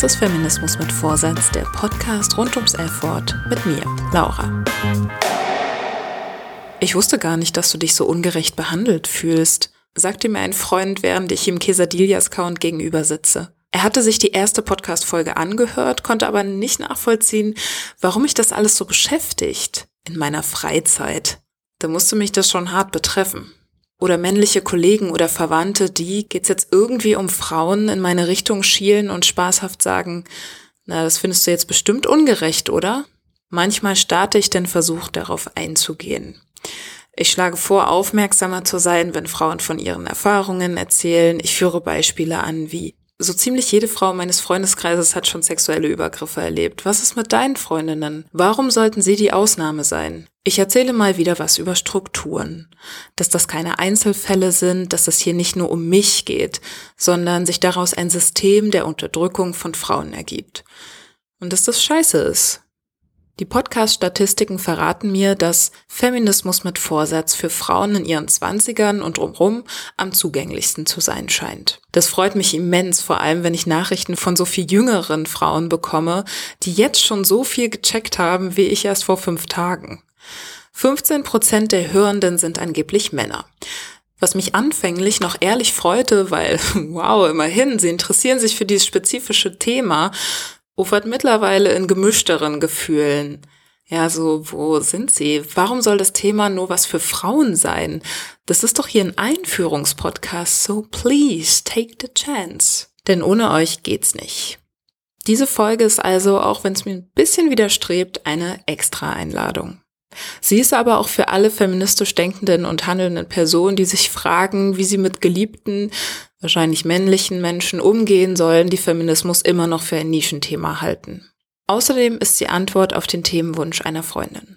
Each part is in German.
Das ist Feminismus mit Vorsatz, der Podcast rund ums F-Wort mit mir, Laura. Ich wusste gar nicht, dass du dich so ungerecht behandelt fühlst, sagte mir ein Freund, während ich ihm Quesadillas-Count gegenüber sitze. Er hatte sich die erste Podcast-Folge angehört, konnte aber nicht nachvollziehen, warum mich das alles so beschäftigt in meiner Freizeit. Da musste mich das schon hart betreffen. Oder männliche Kollegen oder Verwandte, die, geht's jetzt irgendwie um Frauen, in meine Richtung schielen und spaßhaft sagen, na, das findest du jetzt bestimmt ungerecht, oder? Manchmal starte ich den Versuch, darauf einzugehen. Ich schlage vor, aufmerksamer zu sein, wenn Frauen von ihren Erfahrungen erzählen. Ich führe Beispiele an, wie so ziemlich jede Frau meines Freundeskreises hat schon sexuelle Übergriffe erlebt. Was ist mit deinen Freundinnen? Warum sollten sie die Ausnahme sein? Ich erzähle mal wieder was über Strukturen. Dass das keine Einzelfälle sind, dass es hier nicht nur um mich geht, sondern sich daraus ein System der Unterdrückung von Frauen ergibt. Und dass das scheiße ist. Die Podcast-Statistiken verraten mir, dass Feminismus mit Vorsatz für Frauen in ihren Zwanzigern und drumherum am zugänglichsten zu sein scheint. Das freut mich immens, vor allem wenn ich Nachrichten von so viel jüngeren Frauen bekomme, die jetzt schon so viel gecheckt haben, wie ich erst vor fünf Tagen. 15 Prozent der Hörenden sind angeblich Männer. Was mich anfänglich noch ehrlich freute, weil, wow, immerhin, sie interessieren sich für dieses spezifische Thema, ufert mittlerweile in gemischteren Gefühlen. Ja, so, wo sind sie? Warum soll das Thema nur was für Frauen sein? Das ist doch hier ein Einführungspodcast, so please take the chance. Denn ohne euch geht's nicht. Diese Folge ist also, auch wenn es mir ein bisschen widerstrebt, eine extra Einladung. Sie ist aber auch für alle feministisch denkenden und handelnden Personen, die sich fragen, wie sie mit geliebten, wahrscheinlich männlichen Menschen umgehen sollen, die Feminismus immer noch für ein Nischenthema halten. Außerdem ist sie Antwort auf den Themenwunsch einer Freundin.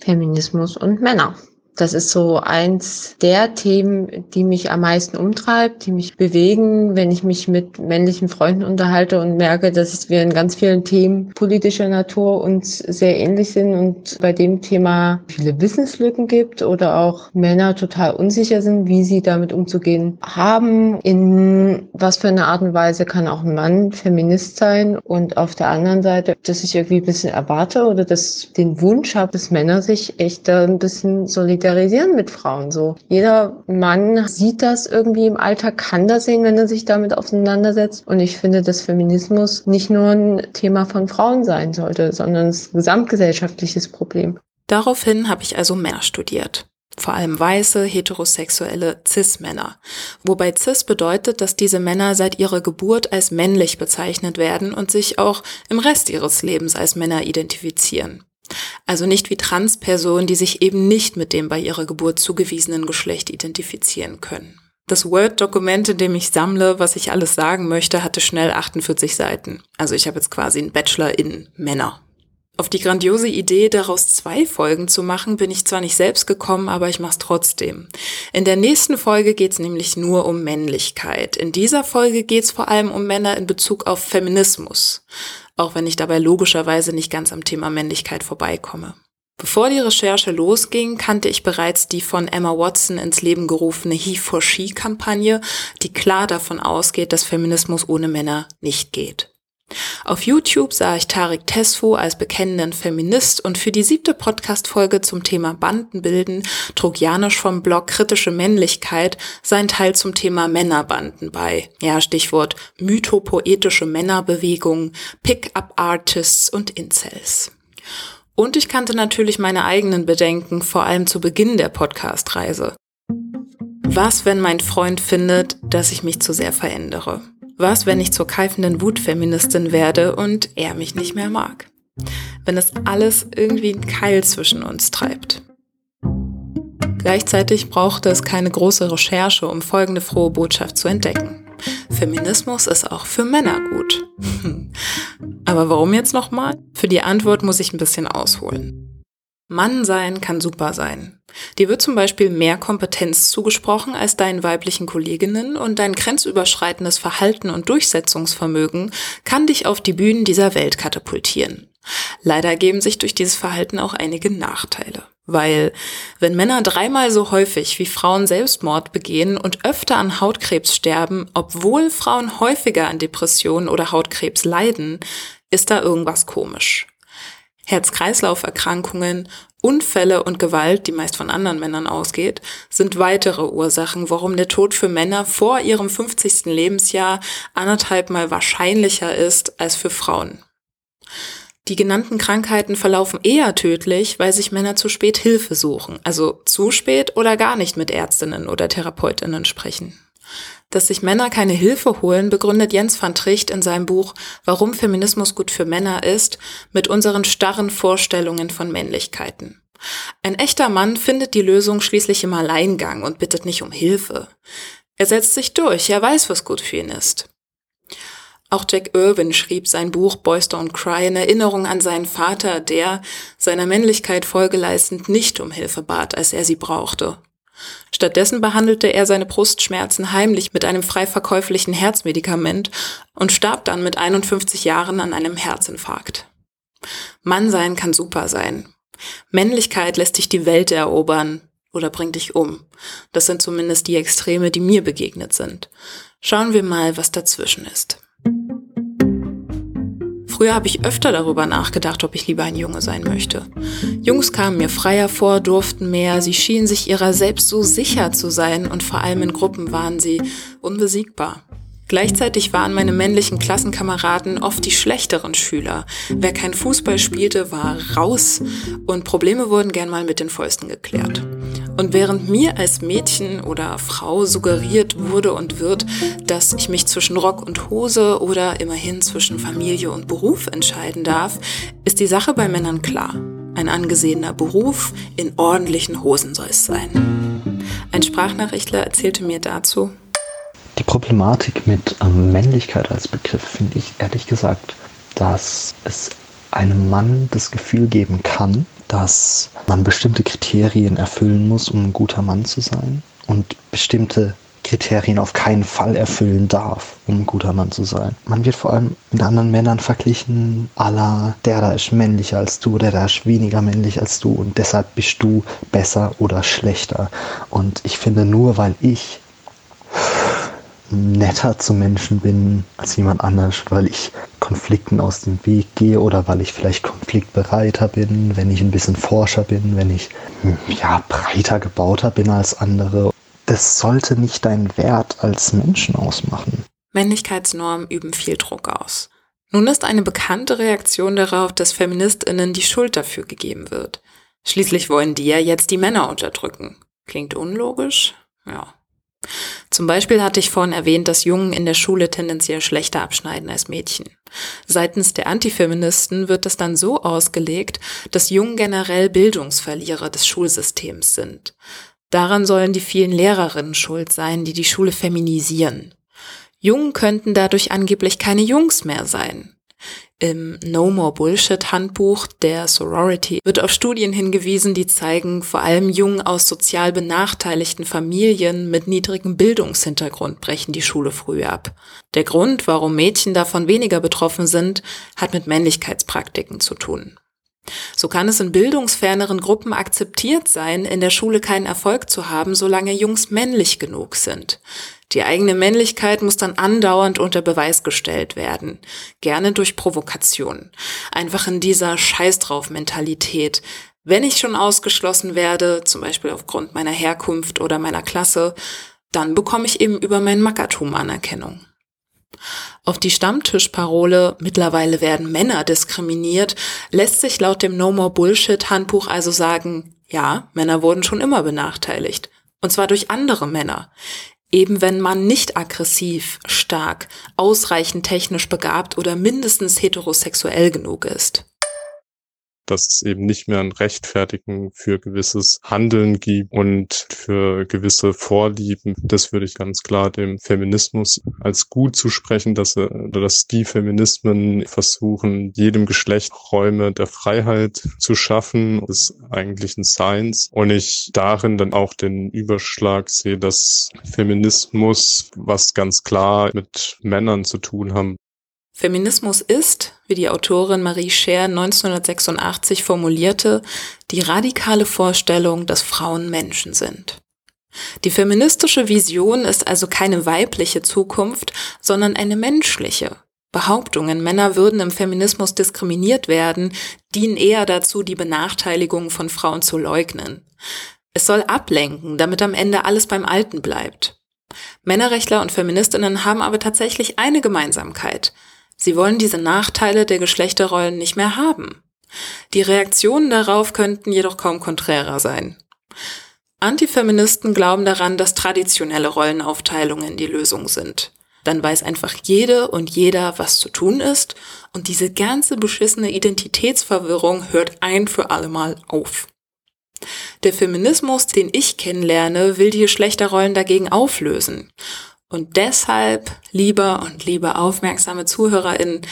Feminismus und Männer. Das ist so eins der Themen, die mich am meisten umtreibt, die mich bewegen, wenn ich mich mit männlichen Freunden unterhalte und merke, dass wir in ganz vielen Themen politischer Natur uns sehr ähnlich sind und bei dem Thema viele Wissenslücken gibt oder auch Männer total unsicher sind, wie sie damit umzugehen haben. In was für eine Art und Weise kann auch ein Mann Feminist sein und auf der anderen Seite, dass ich irgendwie ein bisschen erwarte oder dass den Wunsch habe, dass Männer sich echt ein bisschen solidarisch solidarisieren mit Frauen so. Jeder Mann sieht das irgendwie im Alltag, kann das sehen, wenn er sich damit auseinandersetzt. Und ich finde, dass Feminismus nicht nur ein Thema von Frauen sein sollte, sondern ein gesamtgesellschaftliches Problem. Daraufhin habe ich also mehr studiert vor allem weiße, heterosexuelle Cis-Männer. Wobei Cis bedeutet, dass diese Männer seit ihrer Geburt als männlich bezeichnet werden und sich auch im Rest ihres Lebens als Männer identifizieren. Also nicht wie Transpersonen, die sich eben nicht mit dem bei ihrer Geburt zugewiesenen Geschlecht identifizieren können. Das Word-Dokument, in dem ich sammle, was ich alles sagen möchte, hatte schnell 48 Seiten. Also ich habe jetzt quasi einen Bachelor in Männer. Auf die grandiose Idee, daraus zwei Folgen zu machen, bin ich zwar nicht selbst gekommen, aber ich mache es trotzdem. In der nächsten Folge geht es nämlich nur um Männlichkeit. In dieser Folge geht es vor allem um Männer in Bezug auf Feminismus auch wenn ich dabei logischerweise nicht ganz am Thema Männlichkeit vorbeikomme. Bevor die Recherche losging, kannte ich bereits die von Emma Watson ins Leben gerufene He for She Kampagne, die klar davon ausgeht, dass Feminismus ohne Männer nicht geht. Auf YouTube sah ich Tarek Tesfu als bekennenden Feminist und für die siebte Podcast-Folge zum Thema Bandenbilden trug Janosch vom Blog Kritische Männlichkeit sein Teil zum Thema Männerbanden bei. Ja, Stichwort mythopoetische Männerbewegung, Pick-up-Artists und Incels. Und ich kannte natürlich meine eigenen Bedenken, vor allem zu Beginn der Podcast-Reise. Was, wenn mein Freund findet, dass ich mich zu sehr verändere? Was, wenn ich zur keifenden Wutfeministin werde und er mich nicht mehr mag? Wenn es alles irgendwie einen Keil zwischen uns treibt. Gleichzeitig brauchte es keine große Recherche, um folgende frohe Botschaft zu entdecken. Feminismus ist auch für Männer gut. Aber warum jetzt nochmal? Für die Antwort muss ich ein bisschen ausholen. Mann sein kann super sein. Dir wird zum Beispiel mehr Kompetenz zugesprochen als deinen weiblichen Kolleginnen und dein grenzüberschreitendes Verhalten und Durchsetzungsvermögen kann dich auf die Bühnen dieser Welt katapultieren. Leider ergeben sich durch dieses Verhalten auch einige Nachteile. Weil wenn Männer dreimal so häufig wie Frauen Selbstmord begehen und öfter an Hautkrebs sterben, obwohl Frauen häufiger an Depressionen oder Hautkrebs leiden, ist da irgendwas komisch. Herz-Kreislauf-Erkrankungen, Unfälle und Gewalt, die meist von anderen Männern ausgeht, sind weitere Ursachen, warum der Tod für Männer vor ihrem 50. Lebensjahr anderthalb mal wahrscheinlicher ist als für Frauen. Die genannten Krankheiten verlaufen eher tödlich, weil sich Männer zu spät Hilfe suchen, also zu spät oder gar nicht mit Ärztinnen oder Therapeutinnen sprechen. Dass sich Männer keine Hilfe holen, begründet Jens van Tricht in seinem Buch Warum Feminismus gut für Männer ist, mit unseren starren Vorstellungen von Männlichkeiten. Ein echter Mann findet die Lösung schließlich im Alleingang und bittet nicht um Hilfe. Er setzt sich durch, er weiß, was gut für ihn ist. Auch Jack Irwin schrieb sein Buch Boys Don't Cry in Erinnerung an seinen Vater, der, seiner Männlichkeit Folge leistend, nicht um Hilfe bat, als er sie brauchte. Stattdessen behandelte er seine Brustschmerzen heimlich mit einem frei verkäuflichen Herzmedikament und starb dann mit 51 Jahren an einem Herzinfarkt. Mann sein kann super sein. Männlichkeit lässt dich die Welt erobern oder bringt dich um. Das sind zumindest die Extreme, die mir begegnet sind. Schauen wir mal, was dazwischen ist. Früher habe ich öfter darüber nachgedacht, ob ich lieber ein Junge sein möchte. Jungs kamen mir freier vor, durften mehr, sie schienen sich ihrer selbst so sicher zu sein und vor allem in Gruppen waren sie unbesiegbar. Gleichzeitig waren meine männlichen Klassenkameraden oft die schlechteren Schüler. Wer kein Fußball spielte, war raus und Probleme wurden gern mal mit den Fäusten geklärt. Und während mir als Mädchen oder Frau suggeriert wurde und wird, dass ich mich zwischen Rock und Hose oder immerhin zwischen Familie und Beruf entscheiden darf, ist die Sache bei Männern klar. Ein angesehener Beruf, in ordentlichen Hosen soll es sein. Ein Sprachnachrichtler erzählte mir dazu, die Problematik mit ähm, Männlichkeit als Begriff finde ich ehrlich gesagt, dass es einem Mann das Gefühl geben kann, dass man bestimmte Kriterien erfüllen muss, um ein guter Mann zu sein und bestimmte Kriterien auf keinen Fall erfüllen darf, um ein guter Mann zu sein. Man wird vor allem mit anderen Männern verglichen, aller der da ist männlicher als du, der da ist weniger männlich als du und deshalb bist du besser oder schlechter. Und ich finde nur, weil ich netter zu Menschen bin als jemand anders, weil ich Konflikten aus dem Weg gehe oder weil ich vielleicht konfliktbereiter bin, wenn ich ein bisschen forscher bin, wenn ich ja breiter gebauter bin als andere. Das sollte nicht deinen Wert als Menschen ausmachen. Männlichkeitsnormen üben viel Druck aus. Nun ist eine bekannte Reaktion darauf, dass Feministinnen die Schuld dafür gegeben wird. Schließlich wollen die ja jetzt die Männer unterdrücken. Klingt unlogisch? Ja. Zum Beispiel hatte ich vorhin erwähnt, dass Jungen in der Schule tendenziell schlechter abschneiden als Mädchen. Seitens der Antifeministen wird es dann so ausgelegt, dass Jungen generell Bildungsverlierer des Schulsystems sind. Daran sollen die vielen Lehrerinnen schuld sein, die die Schule feminisieren. Jungen könnten dadurch angeblich keine Jungs mehr sein. Im No More Bullshit Handbuch der Sorority wird auf Studien hingewiesen, die zeigen, vor allem Jungen aus sozial benachteiligten Familien mit niedrigem Bildungshintergrund brechen die Schule früh ab. Der Grund, warum Mädchen davon weniger betroffen sind, hat mit Männlichkeitspraktiken zu tun. So kann es in bildungsferneren Gruppen akzeptiert sein, in der Schule keinen Erfolg zu haben, solange Jungs männlich genug sind. Die eigene Männlichkeit muss dann andauernd unter Beweis gestellt werden. Gerne durch Provokation. Einfach in dieser Scheiß drauf Mentalität. Wenn ich schon ausgeschlossen werde, zum Beispiel aufgrund meiner Herkunft oder meiner Klasse, dann bekomme ich eben über mein Mackertum Anerkennung. Auf die Stammtischparole mittlerweile werden Männer diskriminiert, lässt sich laut dem No More Bullshit Handbuch also sagen, ja, Männer wurden schon immer benachteiligt. Und zwar durch andere Männer. Eben wenn man nicht aggressiv, stark, ausreichend technisch begabt oder mindestens heterosexuell genug ist dass es eben nicht mehr ein Rechtfertigen für gewisses Handeln gibt und für gewisse Vorlieben. Das würde ich ganz klar dem Feminismus als gut zusprechen, dass, dass die Feminismen versuchen, jedem Geschlecht Räume der Freiheit zu schaffen, des eigentlichen Seins. Und ich darin dann auch den Überschlag sehe, dass Feminismus was ganz klar mit Männern zu tun haben Feminismus ist, wie die Autorin Marie Scher 1986 formulierte, die radikale Vorstellung, dass Frauen Menschen sind. Die feministische Vision ist also keine weibliche Zukunft, sondern eine menschliche. Behauptungen, Männer würden im Feminismus diskriminiert werden, dienen eher dazu, die Benachteiligung von Frauen zu leugnen. Es soll ablenken, damit am Ende alles beim Alten bleibt. Männerrechtler und Feministinnen haben aber tatsächlich eine Gemeinsamkeit. Sie wollen diese Nachteile der Geschlechterrollen nicht mehr haben. Die Reaktionen darauf könnten jedoch kaum konträrer sein. Antifeministen glauben daran, dass traditionelle Rollenaufteilungen die Lösung sind. Dann weiß einfach jede und jeder, was zu tun ist und diese ganze beschissene Identitätsverwirrung hört ein für allemal auf. Der Feminismus, den ich kennenlerne, will die Geschlechterrollen dagegen auflösen. Und deshalb, lieber und liebe aufmerksame ZuhörerInnen,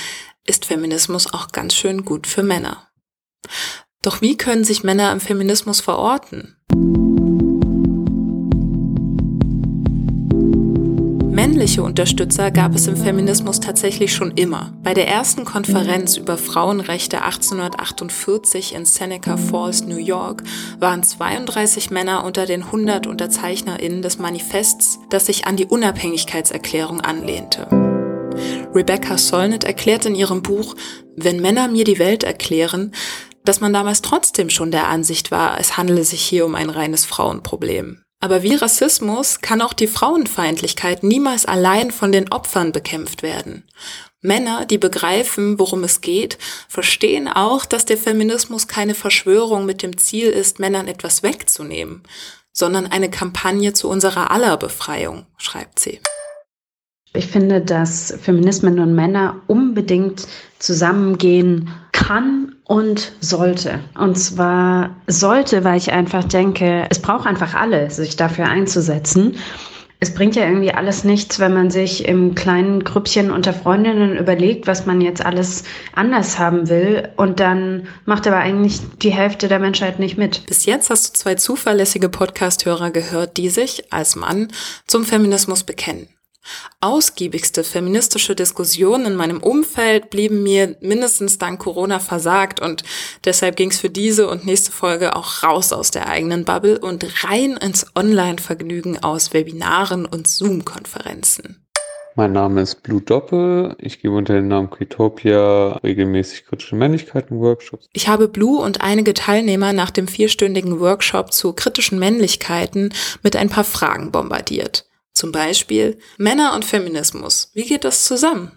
ist Feminismus auch ganz schön gut für Männer. Doch wie können sich Männer im Feminismus verorten? Männliche Unterstützer gab es im Feminismus tatsächlich schon immer. Bei der ersten Konferenz über Frauenrechte 1848 in Seneca Falls, New York, waren 32 Männer unter den 100 UnterzeichnerInnen des Manifests, das sich an die Unabhängigkeitserklärung anlehnte. Rebecca Solnit erklärt in ihrem Buch Wenn Männer mir die Welt erklären, dass man damals trotzdem schon der Ansicht war, es handele sich hier um ein reines Frauenproblem. Aber wie Rassismus kann auch die Frauenfeindlichkeit niemals allein von den Opfern bekämpft werden. Männer, die begreifen, worum es geht, verstehen auch, dass der Feminismus keine Verschwörung mit dem Ziel ist, Männern etwas wegzunehmen, sondern eine Kampagne zu unserer aller Befreiung, schreibt sie. Ich finde, dass Feminismen und Männer unbedingt zusammengehen kann und sollte. Und zwar sollte, weil ich einfach denke, es braucht einfach alle, sich dafür einzusetzen. Es bringt ja irgendwie alles nichts, wenn man sich im kleinen Grüppchen unter Freundinnen überlegt, was man jetzt alles anders haben will und dann macht aber eigentlich die Hälfte der Menschheit nicht mit. Bis jetzt hast du zwei zuverlässige Podcast-Hörer gehört, die sich als Mann zum Feminismus bekennen. Ausgiebigste feministische Diskussionen in meinem Umfeld blieben mir mindestens dank Corona versagt und deshalb ging es für diese und nächste Folge auch raus aus der eigenen Bubble und rein ins Online-Vergnügen aus Webinaren und Zoom-Konferenzen. Mein Name ist Blue Doppel. Ich gebe unter dem Namen Quitopia regelmäßig kritische Männlichkeiten-Workshops. Ich habe Blue und einige Teilnehmer nach dem vierstündigen Workshop zu kritischen Männlichkeiten mit ein paar Fragen bombardiert. Zum Beispiel Männer und Feminismus. Wie geht das zusammen?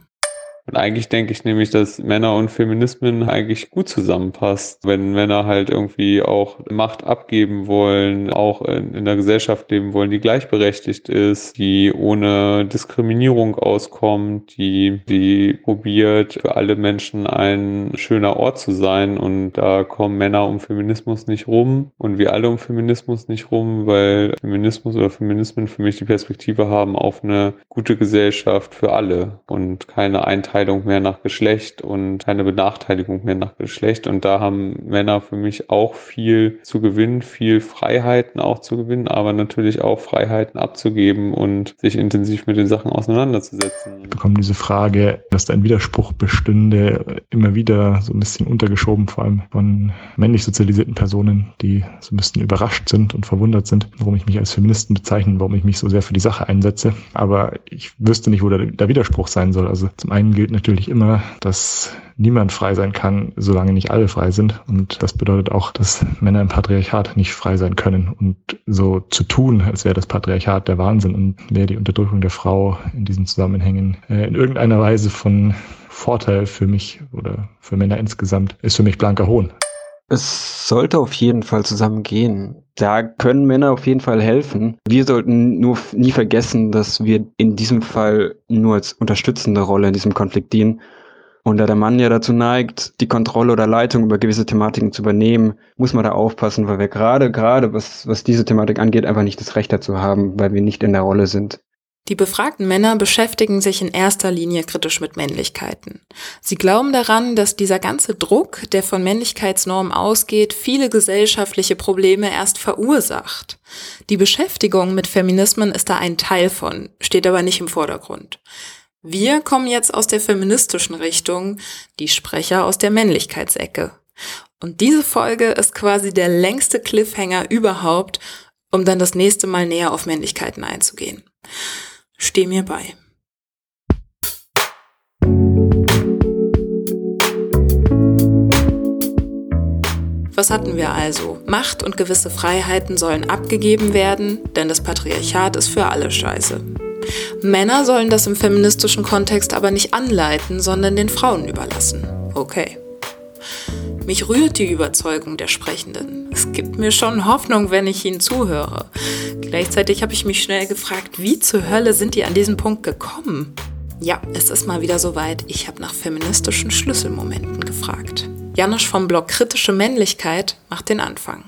Und eigentlich denke ich nämlich, dass Männer und Feminismen eigentlich gut zusammenpasst, wenn Männer halt irgendwie auch Macht abgeben wollen, auch in, in der Gesellschaft leben wollen, die gleichberechtigt ist, die ohne Diskriminierung auskommt, die, die probiert, für alle Menschen ein schöner Ort zu sein. Und da kommen Männer um Feminismus nicht rum und wir alle um Feminismus nicht rum, weil Feminismus oder Feminismen für mich die Perspektive haben auf eine gute Gesellschaft für alle und keine Einteilung Aufteilung mehr nach Geschlecht und keine Benachteiligung mehr nach Geschlecht. Und da haben Männer für mich auch viel zu gewinnen, viel Freiheiten auch zu gewinnen, aber natürlich auch Freiheiten abzugeben und sich intensiv mit den Sachen auseinanderzusetzen. Ich bekomme diese Frage, dass da ein Widerspruch bestünde, immer wieder so ein bisschen untergeschoben, vor allem von männlich sozialisierten Personen, die so ein bisschen überrascht sind und verwundert sind, warum ich mich als Feministen bezeichne, warum ich mich so sehr für die Sache einsetze. Aber ich wüsste nicht, wo der, der Widerspruch sein soll. Also zum einen gilt gilt natürlich immer, dass niemand frei sein kann, solange nicht alle frei sind. Und das bedeutet auch, dass Männer im Patriarchat nicht frei sein können. Und so zu tun, als wäre das Patriarchat der Wahnsinn und wäre die Unterdrückung der Frau in diesen Zusammenhängen äh, in irgendeiner Weise von Vorteil für mich oder für Männer insgesamt, ist für mich blanker Hohn. Es sollte auf jeden Fall zusammengehen. Da können Männer auf jeden Fall helfen. Wir sollten nur nie vergessen, dass wir in diesem Fall nur als unterstützende Rolle in diesem Konflikt dienen. Und da der Mann ja dazu neigt, die Kontrolle oder Leitung über gewisse Thematiken zu übernehmen, muss man da aufpassen, weil wir gerade, gerade was, was diese Thematik angeht, einfach nicht das Recht dazu haben, weil wir nicht in der Rolle sind. Die befragten Männer beschäftigen sich in erster Linie kritisch mit Männlichkeiten. Sie glauben daran, dass dieser ganze Druck, der von Männlichkeitsnormen ausgeht, viele gesellschaftliche Probleme erst verursacht. Die Beschäftigung mit Feminismen ist da ein Teil von, steht aber nicht im Vordergrund. Wir kommen jetzt aus der feministischen Richtung, die Sprecher aus der Männlichkeitsecke. Und diese Folge ist quasi der längste Cliffhanger überhaupt, um dann das nächste Mal näher auf Männlichkeiten einzugehen. Steh mir bei. Was hatten wir also? Macht und gewisse Freiheiten sollen abgegeben werden, denn das Patriarchat ist für alle scheiße. Männer sollen das im feministischen Kontext aber nicht anleiten, sondern den Frauen überlassen. Okay. Mich rührt die Überzeugung der Sprechenden. Es gibt mir schon Hoffnung, wenn ich ihnen zuhöre. Gleichzeitig habe ich mich schnell gefragt, wie zur Hölle sind die an diesen Punkt gekommen? Ja, es ist mal wieder soweit. Ich habe nach feministischen Schlüsselmomenten gefragt. Janusz vom Blog Kritische Männlichkeit macht den Anfang.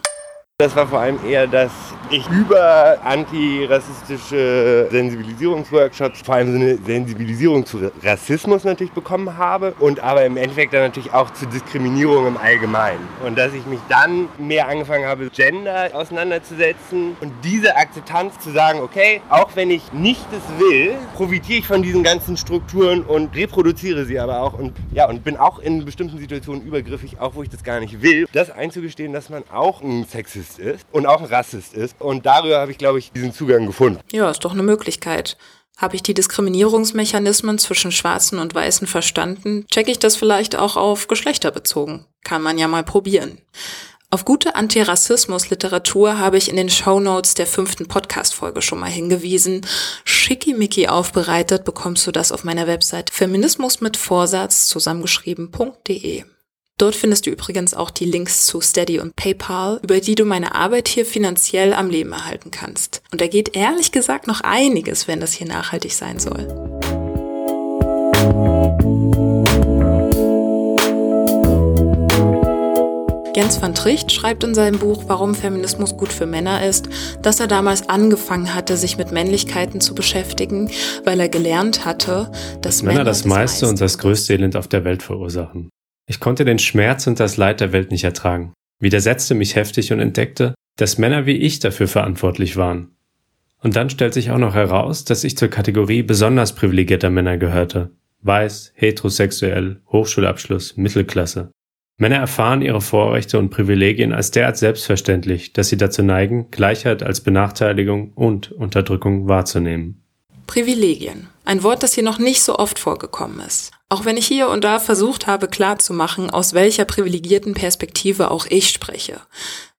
Das war vor allem eher, dass ich über antirassistische Sensibilisierungsworkshops vor allem so eine Sensibilisierung zu Rassismus natürlich bekommen habe und aber im Endeffekt dann natürlich auch zu Diskriminierung im Allgemeinen. Und dass ich mich dann mehr angefangen habe, Gender auseinanderzusetzen und diese Akzeptanz zu sagen, okay, auch wenn ich nicht es will, profitiere ich von diesen ganzen Strukturen und reproduziere sie aber auch und ja, und bin auch in bestimmten Situationen übergriffig, auch wo ich das gar nicht will. Das einzugestehen, dass man auch ein Sexist ist und auch ein Rassist ist und darüber habe ich, glaube ich, diesen Zugang gefunden. Ja, ist doch eine Möglichkeit. Habe ich die Diskriminierungsmechanismen zwischen Schwarzen und Weißen verstanden, checke ich das vielleicht auch auf Geschlechter bezogen. Kann man ja mal probieren. Auf gute Antirassismus-Literatur habe ich in den Shownotes der fünften Podcast-Folge schon mal hingewiesen. Schickimicki aufbereitet bekommst du das auf meiner Website feminismus mit Vorsatz zusammengeschrieben.de. Dort findest du übrigens auch die Links zu Steady und PayPal, über die du meine Arbeit hier finanziell am Leben erhalten kannst. Und da geht ehrlich gesagt noch einiges, wenn das hier nachhaltig sein soll. Jens van Tricht schreibt in seinem Buch Warum Feminismus gut für Männer ist, dass er damals angefangen hatte, sich mit Männlichkeiten zu beschäftigen, weil er gelernt hatte, dass Männer, Männer das, das meiste und das größte Elend auf der Welt verursachen. Ich konnte den Schmerz und das Leid der Welt nicht ertragen, widersetzte mich heftig und entdeckte, dass Männer wie ich dafür verantwortlich waren. Und dann stellt sich auch noch heraus, dass ich zur Kategorie besonders privilegierter Männer gehörte. Weiß, heterosexuell, Hochschulabschluss, Mittelklasse. Männer erfahren ihre Vorrechte und Privilegien als derart selbstverständlich, dass sie dazu neigen, Gleichheit als Benachteiligung und Unterdrückung wahrzunehmen. Privilegien. Ein Wort, das hier noch nicht so oft vorgekommen ist. Auch wenn ich hier und da versucht habe klarzumachen, aus welcher privilegierten Perspektive auch ich spreche.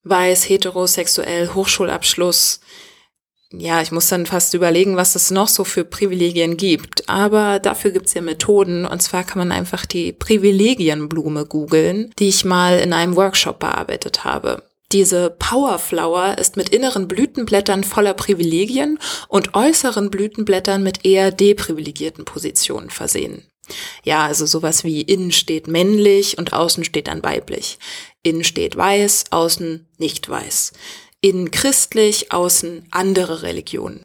Weiß, heterosexuell, Hochschulabschluss. Ja, ich muss dann fast überlegen, was es noch so für Privilegien gibt. Aber dafür gibt's ja Methoden. Und zwar kann man einfach die Privilegienblume googeln, die ich mal in einem Workshop bearbeitet habe. Diese Powerflower ist mit inneren Blütenblättern voller Privilegien und äußeren Blütenblättern mit eher deprivilegierten Positionen versehen. Ja, also sowas wie innen steht männlich und außen steht dann weiblich. Innen steht weiß, außen nicht weiß. Innen christlich, außen andere Religionen.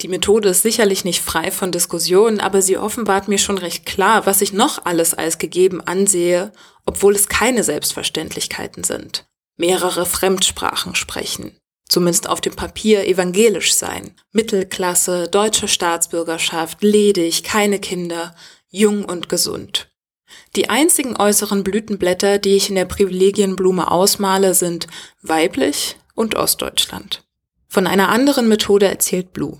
Die Methode ist sicherlich nicht frei von Diskussionen, aber sie offenbart mir schon recht klar, was ich noch alles als gegeben ansehe, obwohl es keine Selbstverständlichkeiten sind. Mehrere Fremdsprachen sprechen, zumindest auf dem Papier evangelisch sein, Mittelklasse, deutsche Staatsbürgerschaft, ledig, keine Kinder, jung und gesund. Die einzigen äußeren Blütenblätter, die ich in der Privilegienblume ausmale, sind weiblich und Ostdeutschland. Von einer anderen Methode erzählt Blue.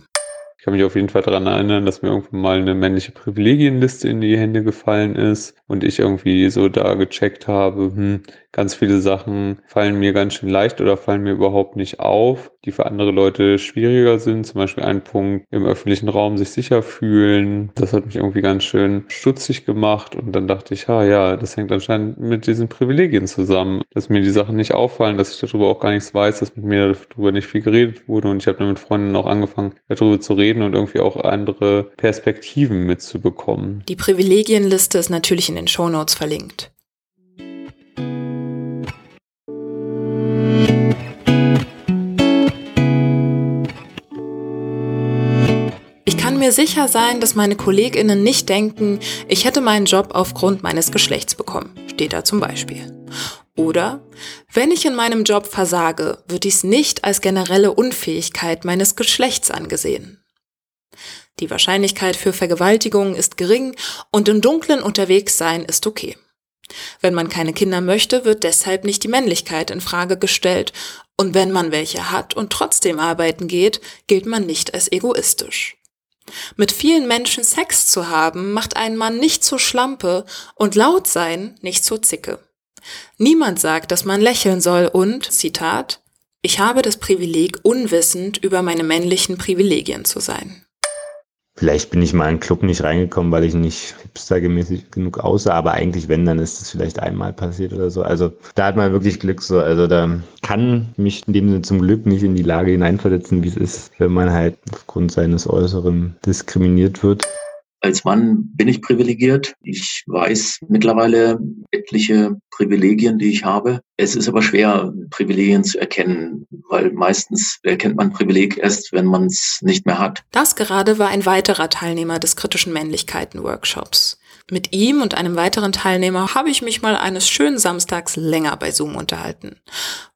Ich kann mich auf jeden Fall daran erinnern, dass mir irgendwann mal eine männliche Privilegienliste in die Hände gefallen ist und ich irgendwie so da gecheckt habe, hm, ganz viele Sachen fallen mir ganz schön leicht oder fallen mir überhaupt nicht auf, die für andere Leute schwieriger sind. Zum Beispiel ein Punkt im öffentlichen Raum sich sicher fühlen. Das hat mich irgendwie ganz schön stutzig gemacht und dann dachte ich, ha ja, das hängt anscheinend mit diesen Privilegien zusammen, dass mir die Sachen nicht auffallen, dass ich darüber auch gar nichts weiß, dass mit mir darüber nicht viel geredet wurde und ich habe dann mit Freunden auch angefangen, darüber zu reden und irgendwie auch andere Perspektiven mitzubekommen. Die Privilegienliste ist natürlich in den Shownotes verlinkt. Mir sicher sein, dass meine KollegInnen nicht denken, ich hätte meinen Job aufgrund meines Geschlechts bekommen. Steht da zum Beispiel. Oder, wenn ich in meinem Job versage, wird dies nicht als generelle Unfähigkeit meines Geschlechts angesehen. Die Wahrscheinlichkeit für Vergewaltigungen ist gering und im Dunklen unterwegs sein ist okay. Wenn man keine Kinder möchte, wird deshalb nicht die Männlichkeit in Frage gestellt. Und wenn man welche hat und trotzdem arbeiten geht, gilt man nicht als egoistisch. Mit vielen Menschen Sex zu haben, macht einen Mann nicht zur Schlampe und laut sein nicht zur Zicke. Niemand sagt, dass man lächeln soll und, Zitat, ich habe das Privileg, unwissend über meine männlichen Privilegien zu sein. Vielleicht bin ich mal in den Club nicht reingekommen, weil ich nicht hipstergemäßig genug aussah, aber eigentlich, wenn, dann ist es vielleicht einmal passiert oder so. Also da hat man wirklich Glück so. Also da kann mich in dem Sinne zum Glück nicht in die Lage hineinversetzen, wie es ist, wenn man halt aufgrund seines Äußeren diskriminiert wird. Als Mann bin ich privilegiert. Ich weiß mittlerweile etliche Privilegien, die ich habe. Es ist aber schwer, Privilegien zu erkennen, weil meistens erkennt man Privileg erst, wenn man es nicht mehr hat. Das gerade war ein weiterer Teilnehmer des kritischen Männlichkeiten-Workshops. Mit ihm und einem weiteren Teilnehmer habe ich mich mal eines schönen Samstags länger bei Zoom unterhalten.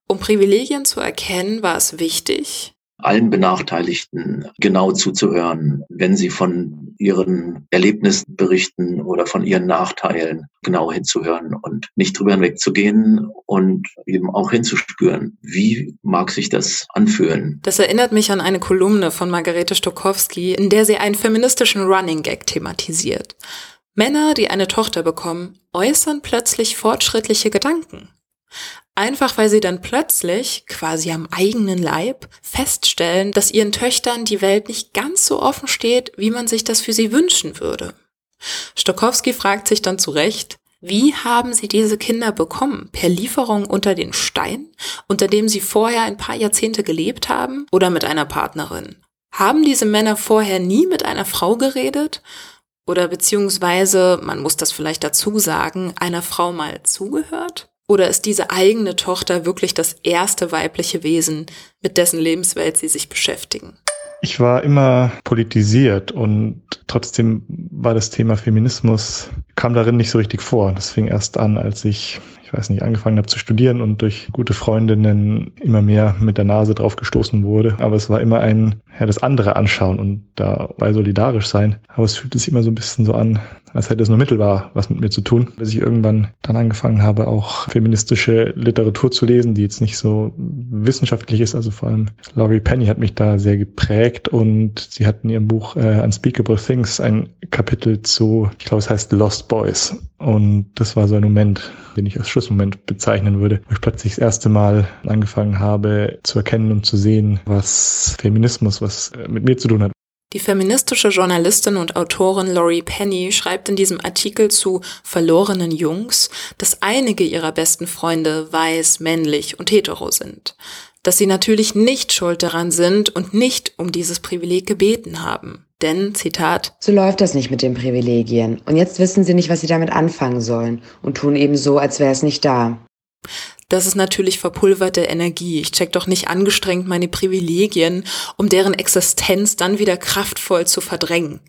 Um Privilegien zu erkennen, war es wichtig, allen Benachteiligten genau zuzuhören, wenn sie von ihren Erlebnissen berichten oder von ihren Nachteilen genau hinzuhören und nicht drüber hinwegzugehen und eben auch hinzuspüren, wie mag sich das anfühlen. Das erinnert mich an eine Kolumne von Margarete Stokowski, in der sie einen feministischen Running Gag thematisiert. Männer, die eine Tochter bekommen, äußern plötzlich fortschrittliche Gedanken. Einfach weil sie dann plötzlich, quasi am eigenen Leib, feststellen, dass ihren Töchtern die Welt nicht ganz so offen steht, wie man sich das für sie wünschen würde. Stokowski fragt sich dann zu Recht, wie haben sie diese Kinder bekommen? Per Lieferung unter den Stein, unter dem sie vorher ein paar Jahrzehnte gelebt haben? Oder mit einer Partnerin? Haben diese Männer vorher nie mit einer Frau geredet? Oder beziehungsweise, man muss das vielleicht dazu sagen, einer Frau mal zugehört? Oder ist diese eigene Tochter wirklich das erste weibliche Wesen, mit dessen Lebenswelt sie sich beschäftigen? Ich war immer politisiert und trotzdem war das Thema Feminismus, kam darin nicht so richtig vor. Das fing erst an, als ich ich weiß nicht, angefangen habe zu studieren und durch gute Freundinnen immer mehr mit der Nase drauf gestoßen wurde. Aber es war immer ein, ja, das andere anschauen und dabei solidarisch sein. Aber es fühlte sich immer so ein bisschen so an, als hätte es nur mittelbar was mit mir zu tun. Bis ich irgendwann dann angefangen habe, auch feministische Literatur zu lesen, die jetzt nicht so wissenschaftlich ist. Also vor allem Laurie Penny hat mich da sehr geprägt und sie hat in ihrem Buch äh, Unspeakable Things ein Kapitel zu, ich glaube, es heißt Lost Boys. Und das war so ein Moment, den ich als Schlussmoment bezeichnen würde, wo ich plötzlich das erste Mal angefangen habe zu erkennen und zu sehen, was Feminismus, was äh, mit mir zu tun hat. Die feministische Journalistin und Autorin Laurie Penny schreibt in diesem Artikel zu verlorenen Jungs, dass einige ihrer besten Freunde weiß, männlich und hetero sind. Dass sie natürlich nicht schuld daran sind und nicht um dieses Privileg gebeten haben. Denn, Zitat, So läuft das nicht mit den Privilegien. Und jetzt wissen sie nicht, was sie damit anfangen sollen und tun eben so, als wäre es nicht da. Das ist natürlich verpulverte Energie. Ich check doch nicht angestrengt meine Privilegien, um deren Existenz dann wieder kraftvoll zu verdrängen.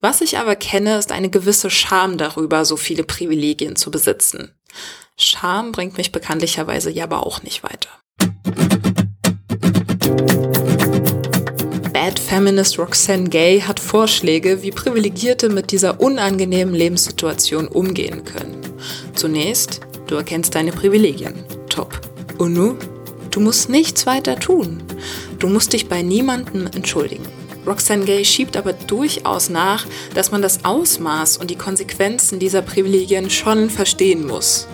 Was ich aber kenne, ist eine gewisse Scham darüber, so viele Privilegien zu besitzen. Scham bringt mich bekanntlicherweise ja aber auch nicht weiter. Bad Feminist Roxanne Gay hat Vorschläge, wie Privilegierte mit dieser unangenehmen Lebenssituation umgehen können. Zunächst, du erkennst deine Privilegien. Top. Und nu? Du musst nichts weiter tun. Du musst dich bei niemandem entschuldigen. Roxanne Gay schiebt aber durchaus nach, dass man das Ausmaß und die Konsequenzen dieser Privilegien schon verstehen muss.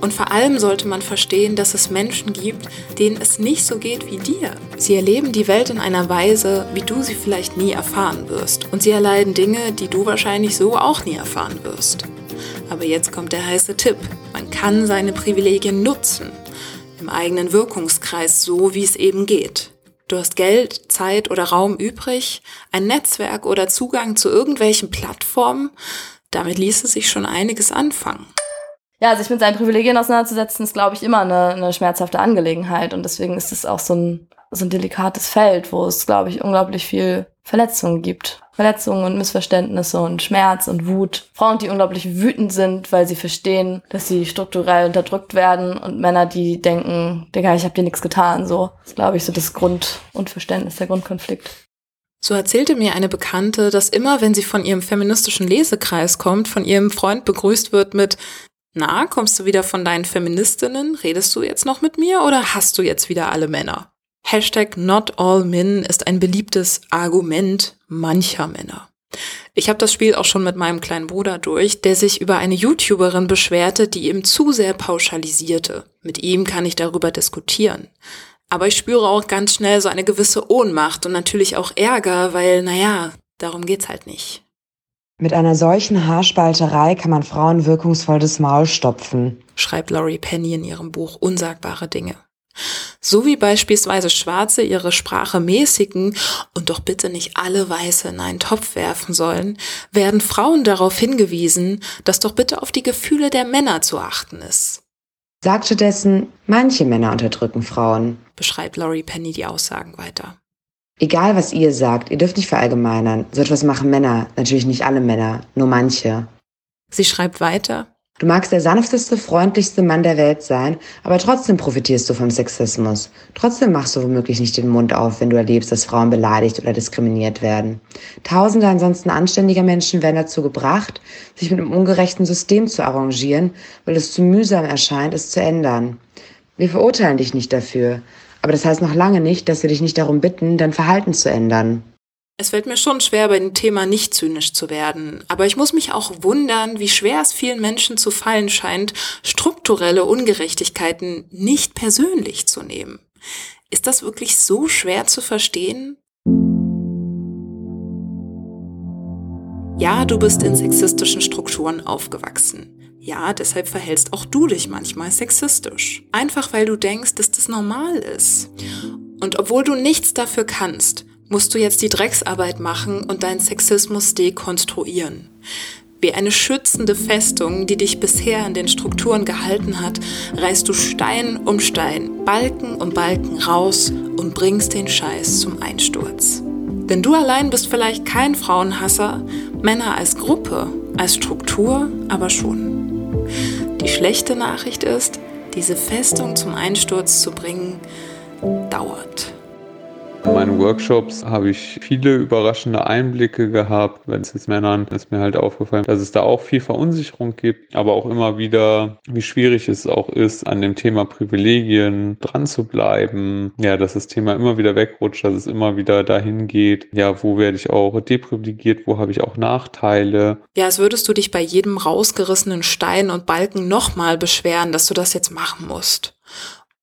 Und vor allem sollte man verstehen, dass es Menschen gibt, denen es nicht so geht wie dir. Sie erleben die Welt in einer Weise, wie du sie vielleicht nie erfahren wirst. Und sie erleiden Dinge, die du wahrscheinlich so auch nie erfahren wirst. Aber jetzt kommt der heiße Tipp. Man kann seine Privilegien nutzen. Im eigenen Wirkungskreis, so wie es eben geht. Du hast Geld, Zeit oder Raum übrig, ein Netzwerk oder Zugang zu irgendwelchen Plattformen. Damit ließe sich schon einiges anfangen ja, sich mit seinen Privilegien auseinanderzusetzen, ist, glaube ich, immer eine, eine schmerzhafte Angelegenheit. Und deswegen ist es auch so ein, so ein delikates Feld, wo es, glaube ich, unglaublich viel Verletzungen gibt. Verletzungen und Missverständnisse und Schmerz und Wut. Frauen, die unglaublich wütend sind, weil sie verstehen, dass sie strukturell unterdrückt werden und Männer, die denken, Digga, ich habe dir nichts getan. So, das ist, glaube ich, so das Grundunverständnis, der Grundkonflikt. So erzählte mir eine Bekannte, dass immer, wenn sie von ihrem feministischen Lesekreis kommt, von ihrem Freund begrüßt wird mit Na, kommst du wieder von deinen Feministinnen? Redest du jetzt noch mit mir oder hast du jetzt wieder alle Männer? Hashtag Not All Men ist ein beliebtes Argument mancher Männer. Ich habe das Spiel auch schon mit meinem kleinen Bruder durch, der sich über eine YouTuberin beschwerte, die ihm zu sehr pauschalisierte. Mit ihm kann ich darüber diskutieren. Aber ich spüre auch ganz schnell so eine gewisse Ohnmacht und natürlich auch Ärger, weil, naja, darum geht's halt nicht. Mit einer solchen Haarspalterei kann man Frauen wirkungsvoll das Maul stopfen, schreibt Laurie Penny in ihrem Buch Unsagbare Dinge. So wie beispielsweise Schwarze ihre Sprache mäßigen und doch bitte nicht alle Weiße in einen Topf werfen sollen, werden Frauen darauf hingewiesen, dass doch bitte auf die Gefühle der Männer zu achten ist. Sagt stattdessen, manche Männer unterdrücken Frauen, beschreibt Laurie Penny die Aussagen weiter. Egal was ihr sagt, ihr dürft nicht verallgemeinern. So etwas machen Männer, natürlich nicht alle Männer, nur manche. Sie schreibt weiter, Du magst der sanfteste, freundlichste Mann der Welt sein, aber trotzdem profitierst du vom Sexismus. Trotzdem machst du womöglich nicht den Mund auf, wenn du erlebst, dass Frauen beleidigt oder diskriminiert werden. Tausende ansonsten anständiger Menschen werden dazu gebracht, sich mit einem ungerechten System zu arrangieren, weil es zu mühsam erscheint, es zu ändern. Wir verurteilen dich nicht dafür, aber das heißt noch lange nicht, dass wir dich nicht darum bitten, dein Verhalten zu ändern. Es fällt mir schon schwer, bei dem Thema nicht zynisch zu werden. Aber ich muss mich auch wundern, wie schwer es vielen Menschen zu fallen scheint, strukturelle Ungerechtigkeiten nicht persönlich zu nehmen. Ist das wirklich so schwer zu verstehen? Ja, du bist in sexistischen Strukturen aufgewachsen. Ja, deshalb verhältst auch du dich manchmal sexistisch. Einfach weil du denkst, dass das normal ist. Und obwohl du nichts dafür kannst, musst du jetzt die Drecksarbeit machen und deinen Sexismus dekonstruieren. Wie eine schützende Festung, die dich bisher in den Strukturen gehalten hat, reißt du Stein um Stein, Balken um Balken raus und bringst den Scheiß zum Einsturz. Denn du allein bist vielleicht kein Frauenhasser, Männer als Gruppe, als Struktur aber schon. Die schlechte Nachricht ist, diese Festung zum Einsturz zu bringen, dauert. In meinen Workshops habe ich viele überraschende Einblicke gehabt. Wenn es jetzt Männern ist mir halt aufgefallen, dass es da auch viel Verunsicherung gibt, aber auch immer wieder, wie schwierig es auch ist, an dem Thema Privilegien dran zu bleiben. Ja, dass das Thema immer wieder wegrutscht, dass es immer wieder dahin geht. Ja, wo werde ich auch deprivilegiert, wo habe ich auch Nachteile. Ja, als würdest du dich bei jedem rausgerissenen Stein und Balken nochmal beschweren, dass du das jetzt machen musst.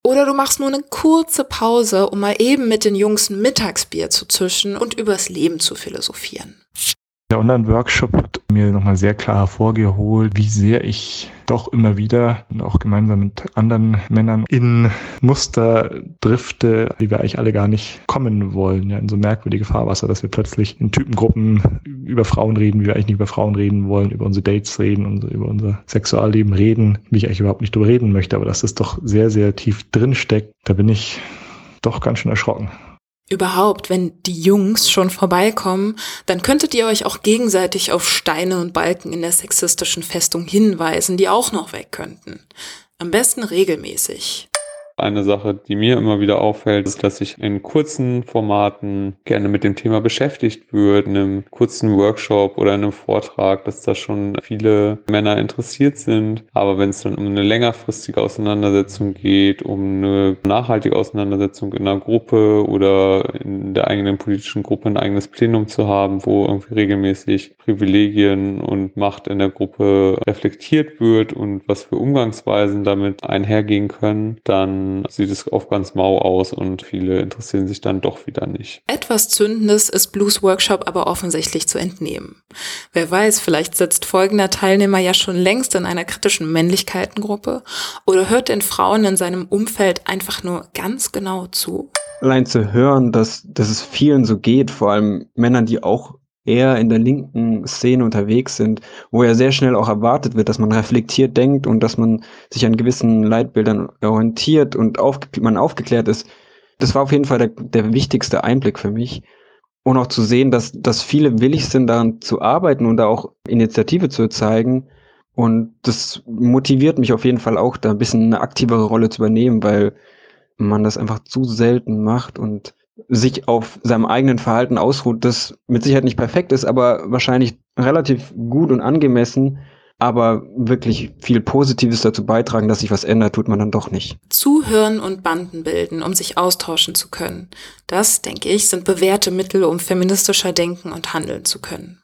Oder du machst nur eine kurze Pause, um mal eben mit den Jungs ein Mittagsbier zu zischen und übers Leben zu philosophieren. Der Online-Workshop hat mir nochmal sehr klar hervorgeholt, wie sehr ich doch immer wieder und auch gemeinsam mit anderen Männern in Muster drifte, die wir eigentlich alle gar nicht kommen wollen, ja, in so merkwürdige Fahrwasser, dass wir plötzlich in Typengruppen über Frauen reden, wie wir eigentlich nicht über Frauen reden wollen, über unsere Dates reden und über unser Sexualleben reden, wie ich eigentlich überhaupt nicht drüber reden möchte, aber dass das doch sehr, sehr tief drin steckt, da bin ich doch ganz schön erschrocken. Überhaupt, wenn die Jungs schon vorbeikommen, dann könntet ihr euch auch gegenseitig auf Steine und Balken in der sexistischen Festung hinweisen, die auch noch weg könnten. Am besten regelmäßig. Eine Sache, die mir immer wieder auffällt, ist, dass ich in kurzen Formaten gerne mit dem Thema beschäftigt wird, in einem kurzen Workshop oder in einem Vortrag, dass da schon viele Männer interessiert sind. Aber wenn es dann um eine längerfristige Auseinandersetzung geht, um eine nachhaltige Auseinandersetzung in einer Gruppe oder in der eigenen politischen Gruppe ein eigenes Plenum zu haben, wo irgendwie regelmäßig Privilegien und Macht in der Gruppe reflektiert wird und was für Umgangsweisen damit einhergehen können, dann sieht es oft ganz mau aus und viele interessieren sich dann doch wieder nicht. Etwas Zündendes ist Blues Workshop aber offensichtlich zu entnehmen. Wer weiß, vielleicht sitzt folgender Teilnehmer ja schon längst in einer kritischen Männlichkeitengruppe oder hört den Frauen in seinem Umfeld einfach nur ganz genau zu. Allein zu hören, dass, dass es vielen so geht, vor allem Männern, die auch eher in der linken Szene unterwegs sind, wo ja sehr schnell auch erwartet wird, dass man reflektiert denkt und dass man sich an gewissen Leitbildern orientiert und aufge man aufgeklärt ist. Das war auf jeden Fall der, der wichtigste Einblick für mich. Und auch zu sehen, dass, dass viele willig sind, daran zu arbeiten und da auch Initiative zu zeigen. Und das motiviert mich auf jeden Fall auch, da ein bisschen eine aktivere Rolle zu übernehmen, weil man das einfach zu selten macht und sich auf seinem eigenen Verhalten ausruht, das mit Sicherheit nicht perfekt ist, aber wahrscheinlich relativ gut und angemessen, aber wirklich viel Positives dazu beitragen, dass sich was ändert, tut man dann doch nicht. Zuhören und Banden bilden, um sich austauschen zu können. Das, denke ich, sind bewährte Mittel, um feministischer denken und handeln zu können.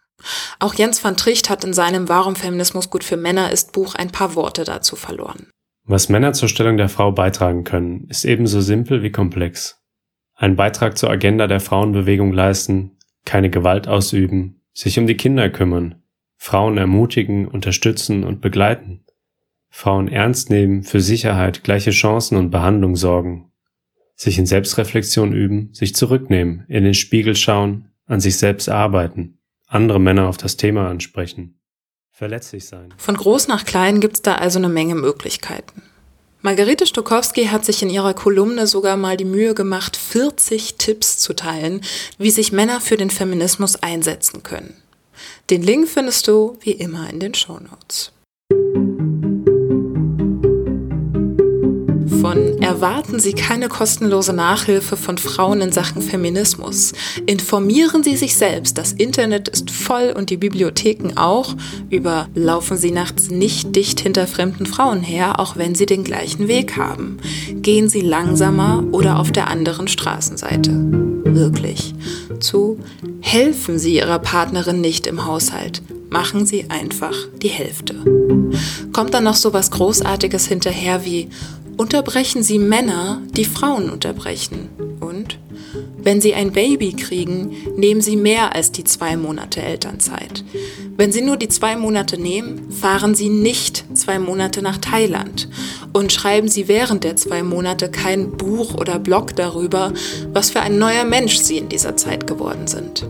Auch Jens van Tricht hat in seinem Warum Feminismus gut für Männer ist Buch ein paar Worte dazu verloren. Was Männer zur Stellung der Frau beitragen können, ist ebenso simpel wie komplex. Einen Beitrag zur Agenda der Frauenbewegung leisten, keine Gewalt ausüben, sich um die Kinder kümmern, Frauen ermutigen, unterstützen und begleiten, Frauen ernst nehmen, für Sicherheit, gleiche Chancen und Behandlung sorgen, sich in Selbstreflexion üben, sich zurücknehmen, in den Spiegel schauen, an sich selbst arbeiten, andere Männer auf das Thema ansprechen, verletzlich sein. Von groß nach klein gibt's da also eine Menge Möglichkeiten. Margarete Stokowski hat sich in ihrer Kolumne sogar mal die Mühe gemacht, 40 Tipps zu teilen, wie sich Männer für den Feminismus einsetzen können. Den Link findest du wie immer in den Show Notes. Von erwarten Sie keine kostenlose Nachhilfe von Frauen in Sachen Feminismus. Informieren Sie sich selbst. Das Internet ist voll und die Bibliotheken auch. Über laufen Sie nachts nicht dicht hinter fremden Frauen her, auch wenn Sie den gleichen Weg haben. Gehen Sie langsamer oder auf der anderen Straßenseite. Wirklich. Zu helfen Sie Ihrer Partnerin nicht im Haushalt machen Sie einfach die Hälfte. Kommt dann noch so was Großartiges hinterher wie unterbrechen Sie Männer, die Frauen unterbrechen. Und wenn Sie ein Baby kriegen, nehmen Sie mehr als die zwei Monate Elternzeit. Wenn Sie nur die zwei Monate nehmen, fahren Sie nicht zwei Monate nach Thailand und schreiben Sie während der zwei Monate kein Buch oder Blog darüber, was für ein neuer Mensch Sie in dieser Zeit geworden sind.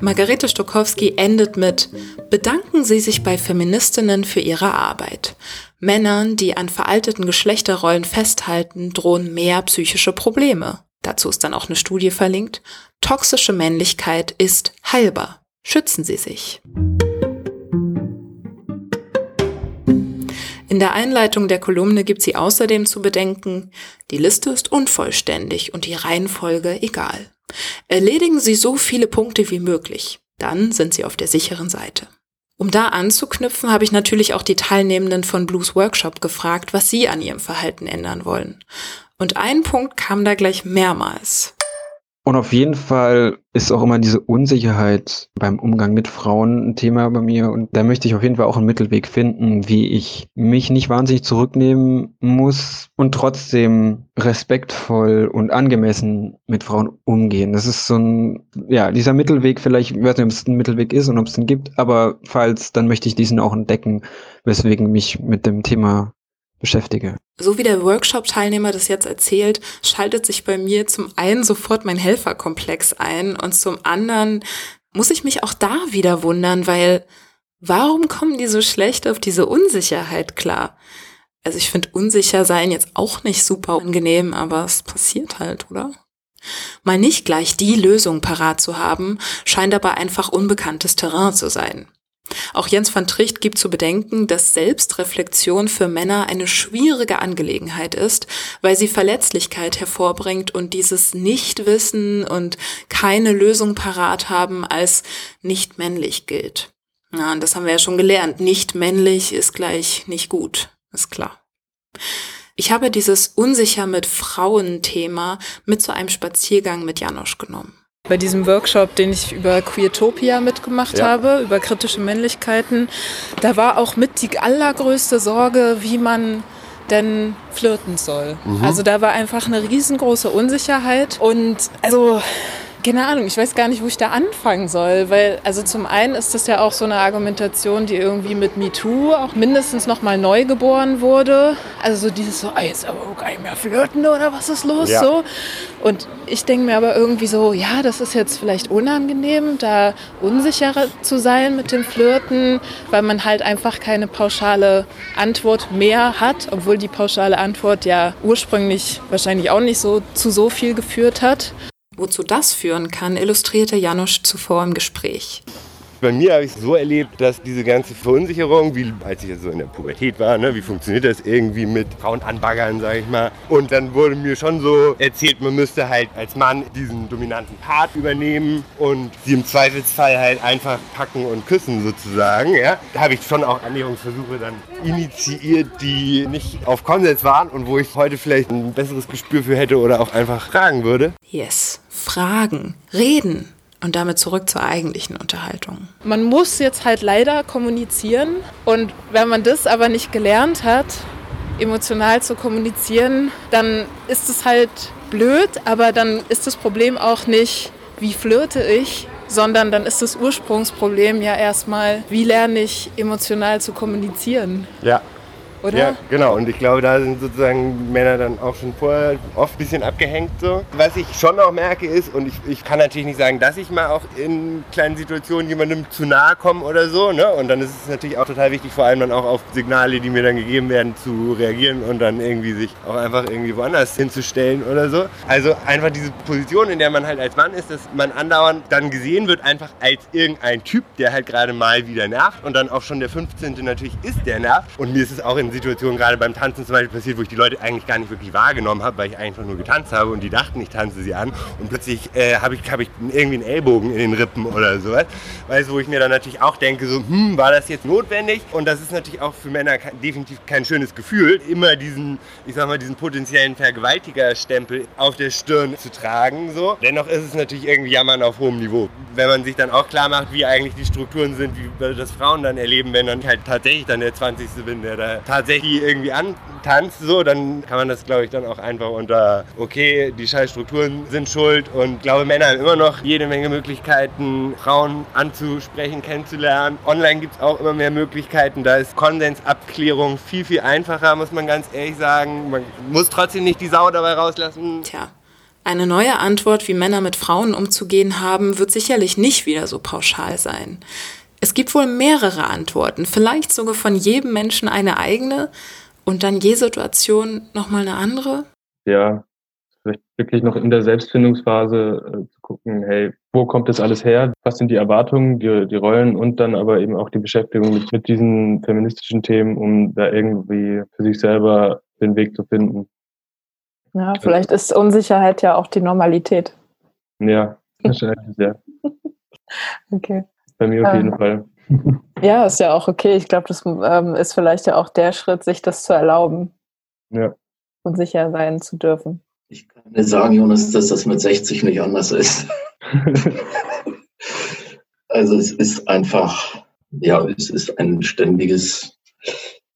Margarete Stokowski endet mit Bedanken Sie sich bei Feministinnen für ihre Arbeit. Männern, die an veralteten Geschlechterrollen festhalten, drohen mehr psychische Probleme. Dazu ist dann auch eine Studie verlinkt. Toxische Männlichkeit ist heilbar. Schützen Sie sich. In der Einleitung der Kolumne gibt sie außerdem zu bedenken, die Liste ist unvollständig und die Reihenfolge egal. Erledigen Sie so viele Punkte wie möglich, dann sind Sie auf der sicheren Seite. Um da anzuknüpfen, habe ich natürlich auch die Teilnehmenden von Blues Workshop gefragt, was sie an ihrem Verhalten ändern wollen. Und ein Punkt kam da gleich mehrmals. Und auf jeden Fall ist auch immer diese Unsicherheit beim Umgang mit Frauen ein Thema bei mir. Und da möchte ich auf jeden Fall auch einen Mittelweg finden, wie ich mich nicht wahnsinnig zurücknehmen muss und trotzdem respektvoll und angemessen mit Frauen umgehen. Das ist so ein, ja, dieser Mittelweg vielleicht, ich weiß nicht, ob es ein Mittelweg ist und ob es den gibt, aber falls, dann möchte ich diesen auch entdecken, weswegen mich mit dem Thema beschäftige. So wie der Workshop-Teilnehmer das jetzt erzählt, schaltet sich bei mir zum einen sofort mein Helferkomplex ein und zum anderen muss ich mich auch da wieder wundern, weil warum kommen die so schlecht auf diese Unsicherheit klar? Also ich finde unsicher sein jetzt auch nicht super angenehm, aber es passiert halt, oder? Mal nicht gleich die Lösung parat zu haben, scheint aber einfach unbekanntes Terrain zu sein. Auch Jens van Tricht gibt zu bedenken, dass Selbstreflexion für Männer eine schwierige Angelegenheit ist, weil sie Verletzlichkeit hervorbringt und dieses Nichtwissen und keine Lösung parat haben als nicht männlich gilt. Ja, und das haben wir ja schon gelernt. Nicht männlich ist gleich nicht gut. Ist klar. Ich habe dieses unsicher mit Frauen Thema mit zu einem Spaziergang mit Janosch genommen bei diesem Workshop, den ich über Queertopia mitgemacht ja. habe, über kritische Männlichkeiten, da war auch mit die allergrößte Sorge, wie man denn flirten soll. Mhm. Also da war einfach eine riesengroße Unsicherheit und also keine Ahnung, ich weiß gar nicht, wo ich da anfangen soll, weil also zum einen ist das ja auch so eine Argumentation, die irgendwie mit MeToo auch mindestens noch mal neu geboren wurde. Also so dieses so, ah, jetzt aber gar nicht mehr flirten oder was ist los ja. so. Und ich denke mir aber irgendwie so, ja, das ist jetzt vielleicht unangenehm, da unsicherer zu sein mit dem Flirten, weil man halt einfach keine pauschale Antwort mehr hat, obwohl die pauschale Antwort ja ursprünglich wahrscheinlich auch nicht so zu so viel geführt hat. Wozu das führen kann, illustrierte Janusz zuvor im Gespräch. Bei mir habe ich es so erlebt, dass diese ganze Verunsicherung, wie als ich so in der Pubertät war, ne, wie funktioniert das irgendwie mit Frauen anbaggern, sage ich mal. Und dann wurde mir schon so erzählt, man müsste halt als Mann diesen dominanten Part übernehmen und sie im Zweifelsfall halt einfach packen und küssen sozusagen. Ja. Da habe ich schon auch Annäherungsversuche dann initiiert, die nicht auf Konsens waren und wo ich heute vielleicht ein besseres Gespür für hätte oder auch einfach fragen würde. Yes, fragen, reden und damit zurück zur eigentlichen Unterhaltung. Man muss jetzt halt leider kommunizieren und wenn man das aber nicht gelernt hat, emotional zu kommunizieren, dann ist es halt blöd, aber dann ist das Problem auch nicht, wie flirte ich, sondern dann ist das Ursprungsproblem ja erstmal, wie lerne ich emotional zu kommunizieren. Ja, oder? Ja, genau. Und ich glaube, da sind sozusagen Männer dann auch schon vorher oft ein bisschen abgehängt. So. Was ich schon auch merke ist, und ich, ich kann natürlich nicht sagen, dass ich mal auch in kleinen Situationen jemandem zu nahe komme oder so. Ne? Und dann ist es natürlich auch total wichtig, vor allem dann auch auf Signale, die mir dann gegeben werden, zu reagieren und dann irgendwie sich auch einfach irgendwie woanders hinzustellen oder so. Also einfach diese Position, in der man halt als Mann ist, dass man andauernd dann gesehen wird, einfach als irgendein Typ, der halt gerade mal wieder nervt. Und dann auch schon der 15. natürlich ist, der nervt. Und mir ist es auch in Situationen gerade beim Tanzen zum Beispiel passiert, wo ich die Leute eigentlich gar nicht wirklich wahrgenommen habe, weil ich einfach nur getanzt habe und die dachten, ich tanze sie an und plötzlich äh, habe ich, hab ich irgendwie einen Ellbogen in den Rippen oder sowas. Weißt du, wo ich mir dann natürlich auch denke, so, hm, war das jetzt notwendig? Und das ist natürlich auch für Männer definitiv kein schönes Gefühl, immer diesen, ich sag mal, diesen potenziellen Vergewaltigerstempel auf der Stirn zu tragen. So. Dennoch ist es natürlich irgendwie Jammern auf hohem Niveau. Wenn man sich dann auch klar macht, wie eigentlich die Strukturen sind, wie das Frauen dann erleben, wenn dann halt tatsächlich dann der 20. bin, der da tatsächlich irgendwie antanzt, so, dann kann man das, glaube ich, dann auch einfach unter, okay, die Scheißstrukturen sind schuld und ich glaube, Männer haben immer noch jede Menge Möglichkeiten, Frauen anzusprechen, kennenzulernen. Online gibt es auch immer mehr Möglichkeiten, da ist Konsensabklärung viel, viel einfacher, muss man ganz ehrlich sagen. Man muss trotzdem nicht die Sau dabei rauslassen. Tja. Eine neue Antwort, wie Männer mit Frauen umzugehen haben, wird sicherlich nicht wieder so pauschal sein. Es gibt wohl mehrere Antworten, vielleicht sogar von jedem Menschen eine eigene und dann je Situation nochmal eine andere. Ja, vielleicht wirklich noch in der Selbstfindungsphase äh, zu gucken, hey, wo kommt das alles her? Was sind die Erwartungen, die, die Rollen und dann aber eben auch die Beschäftigung mit, mit diesen feministischen Themen, um da irgendwie für sich selber den Weg zu finden. Ja, vielleicht ist Unsicherheit ja auch die Normalität. Ja, wahrscheinlich, ja. Okay. Bei mir auf Ähm, jeden Fall. Ja, ist ja auch okay. Ich glaube, das ähm, ist vielleicht ja auch der Schritt, sich das zu erlauben Ja. und sicher sein zu dürfen. Ich kann dir sagen, Jonas, dass das mit 60 nicht anders ist. also es ist einfach, ja, es ist ein ständiges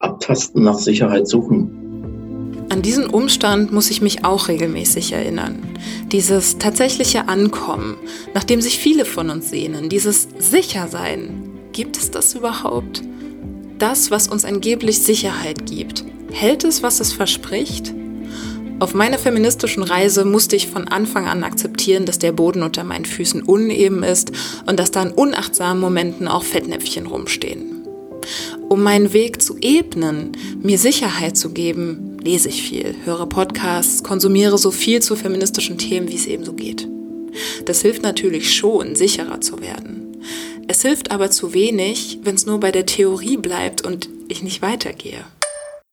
Abtasten nach Sicherheit suchen. Diesen Umstand muss ich mich auch regelmäßig erinnern. Dieses tatsächliche Ankommen, nach dem sich viele von uns sehnen, dieses Sichersein. Gibt es das überhaupt? Das, was uns angeblich Sicherheit gibt, hält es, was es verspricht? Auf meiner feministischen Reise musste ich von Anfang an akzeptieren, dass der Boden unter meinen Füßen uneben ist und dass da in unachtsamen Momenten auch Fettnäpfchen rumstehen. Um meinen Weg zu ebnen, mir Sicherheit zu geben, lese ich viel, höre Podcasts, konsumiere so viel zu feministischen Themen, wie es eben so geht. Das hilft natürlich schon, sicherer zu werden. Es hilft aber zu wenig, wenn es nur bei der Theorie bleibt und ich nicht weitergehe.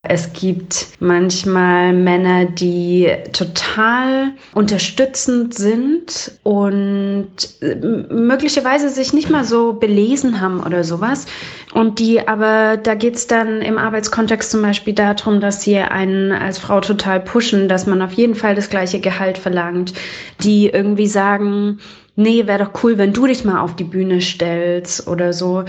Es gibt manchmal Männer, die total unterstützend sind und äh, möglicherweise sich nicht mal so belesen haben oder sowas. Und die aber, da geht's dann im Arbeitskontext zum Beispiel darum, dass sie einen als Frau total pushen, dass man auf jeden Fall das gleiche Gehalt verlangt, die irgendwie sagen, nee, wäre doch cool, wenn du dich mal auf die Bühne stellst oder so.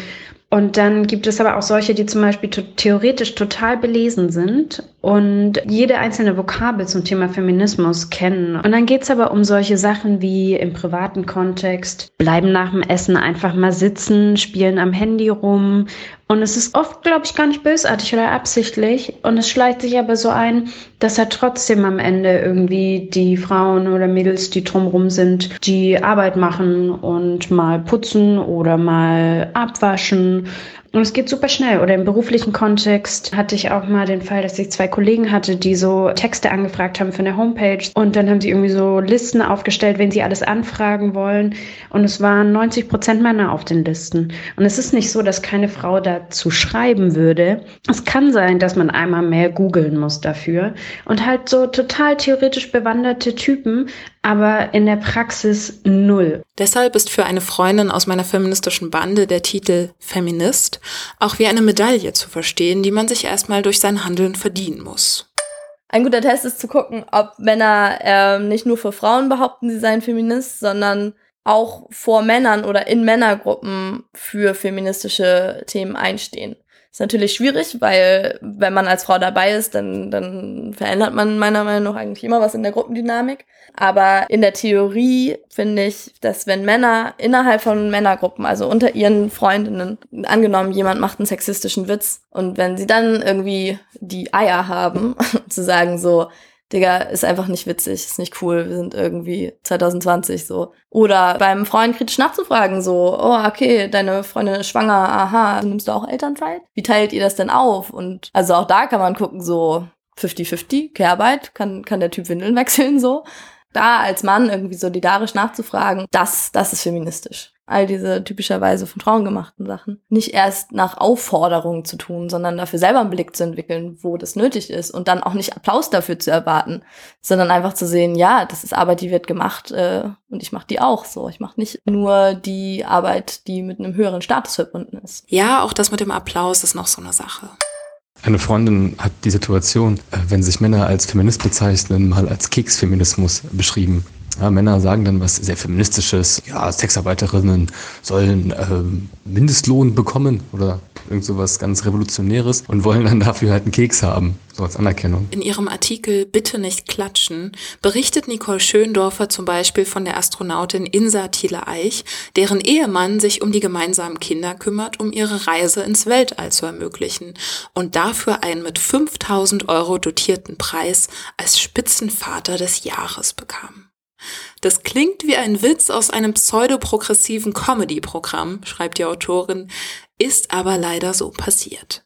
Und dann gibt es aber auch solche, die zum Beispiel theoretisch total belesen sind und jede einzelne Vokabel zum Thema Feminismus kennen. Und dann geht's aber um solche Sachen wie im privaten Kontext, bleiben nach dem Essen einfach mal sitzen, spielen am Handy rum. Und es ist oft, glaube ich, gar nicht bösartig oder absichtlich. Und es schleicht sich aber so ein, dass er trotzdem am Ende irgendwie die Frauen oder Mädels, die drumrum sind, die Arbeit machen und mal putzen oder mal abwaschen Und es geht super schnell. Oder im beruflichen Kontext hatte ich auch mal den Fall, dass ich zwei Kollegen hatte, die so Texte angefragt haben für eine Homepage. Und dann haben sie irgendwie so Listen aufgestellt, wen sie alles anfragen wollen. Und es waren 90 Prozent Männer auf den Listen. Und es ist nicht so, dass keine Frau dazu schreiben würde. Es kann sein, dass man einmal mehr googeln muss dafür. Und halt so total theoretisch bewanderte Typen, aber in der Praxis null. Deshalb ist für eine Freundin aus meiner feministischen Bande der Titel Feminist auch wie eine Medaille zu verstehen, die man sich erstmal durch sein Handeln verdienen muss. Ein guter Test ist zu gucken, ob Männer äh, nicht nur für Frauen behaupten, sie seien Feminist, sondern auch vor Männern oder in Männergruppen für feministische Themen einstehen. Ist natürlich schwierig, weil wenn man als Frau dabei ist, dann, dann verändert man meiner Meinung nach eigentlich immer was in der Gruppendynamik. Aber in der Theorie finde ich, dass wenn Männer innerhalb von Männergruppen, also unter ihren Freundinnen, angenommen, jemand macht einen sexistischen Witz und wenn sie dann irgendwie die Eier haben, zu sagen so, Digga, ist einfach nicht witzig, ist nicht cool, wir sind irgendwie 2020 so. Oder beim Freund kritisch nachzufragen, so, oh, okay, deine Freundin ist schwanger, aha, nimmst du auch Elternzeit? Wie teilt ihr das denn auf? Und also auch da kann man gucken, so 50-50, Kehrarbeit, kann, kann der Typ Windeln wechseln, so. Da als Mann irgendwie solidarisch nachzufragen, das, das ist feministisch all diese typischerweise von Frauen gemachten Sachen, nicht erst nach Aufforderungen zu tun, sondern dafür selber einen Blick zu entwickeln, wo das nötig ist und dann auch nicht Applaus dafür zu erwarten, sondern einfach zu sehen, ja, das ist Arbeit, die wird gemacht äh, und ich mache die auch so. Ich mache nicht nur die Arbeit, die mit einem höheren Status verbunden ist. Ja, auch das mit dem Applaus ist noch so eine Sache. Eine Freundin hat die Situation, äh, wenn sich Männer als Feminist bezeichnen, mal als Keksfeminismus beschrieben. Ja, Männer sagen dann was sehr feministisches. Ja, Sexarbeiterinnen sollen äh, Mindestlohn bekommen oder irgend sowas ganz Revolutionäres und wollen dann dafür halt einen Keks haben, so als Anerkennung. In ihrem Artikel Bitte nicht klatschen berichtet Nicole Schöndorfer zum Beispiel von der Astronautin Insa Thiele-Eich, deren Ehemann sich um die gemeinsamen Kinder kümmert, um ihre Reise ins Weltall zu ermöglichen und dafür einen mit 5000 Euro dotierten Preis als Spitzenvater des Jahres bekam. Das klingt wie ein Witz aus einem pseudoprogressiven Comedy-Programm, schreibt die Autorin, ist aber leider so passiert.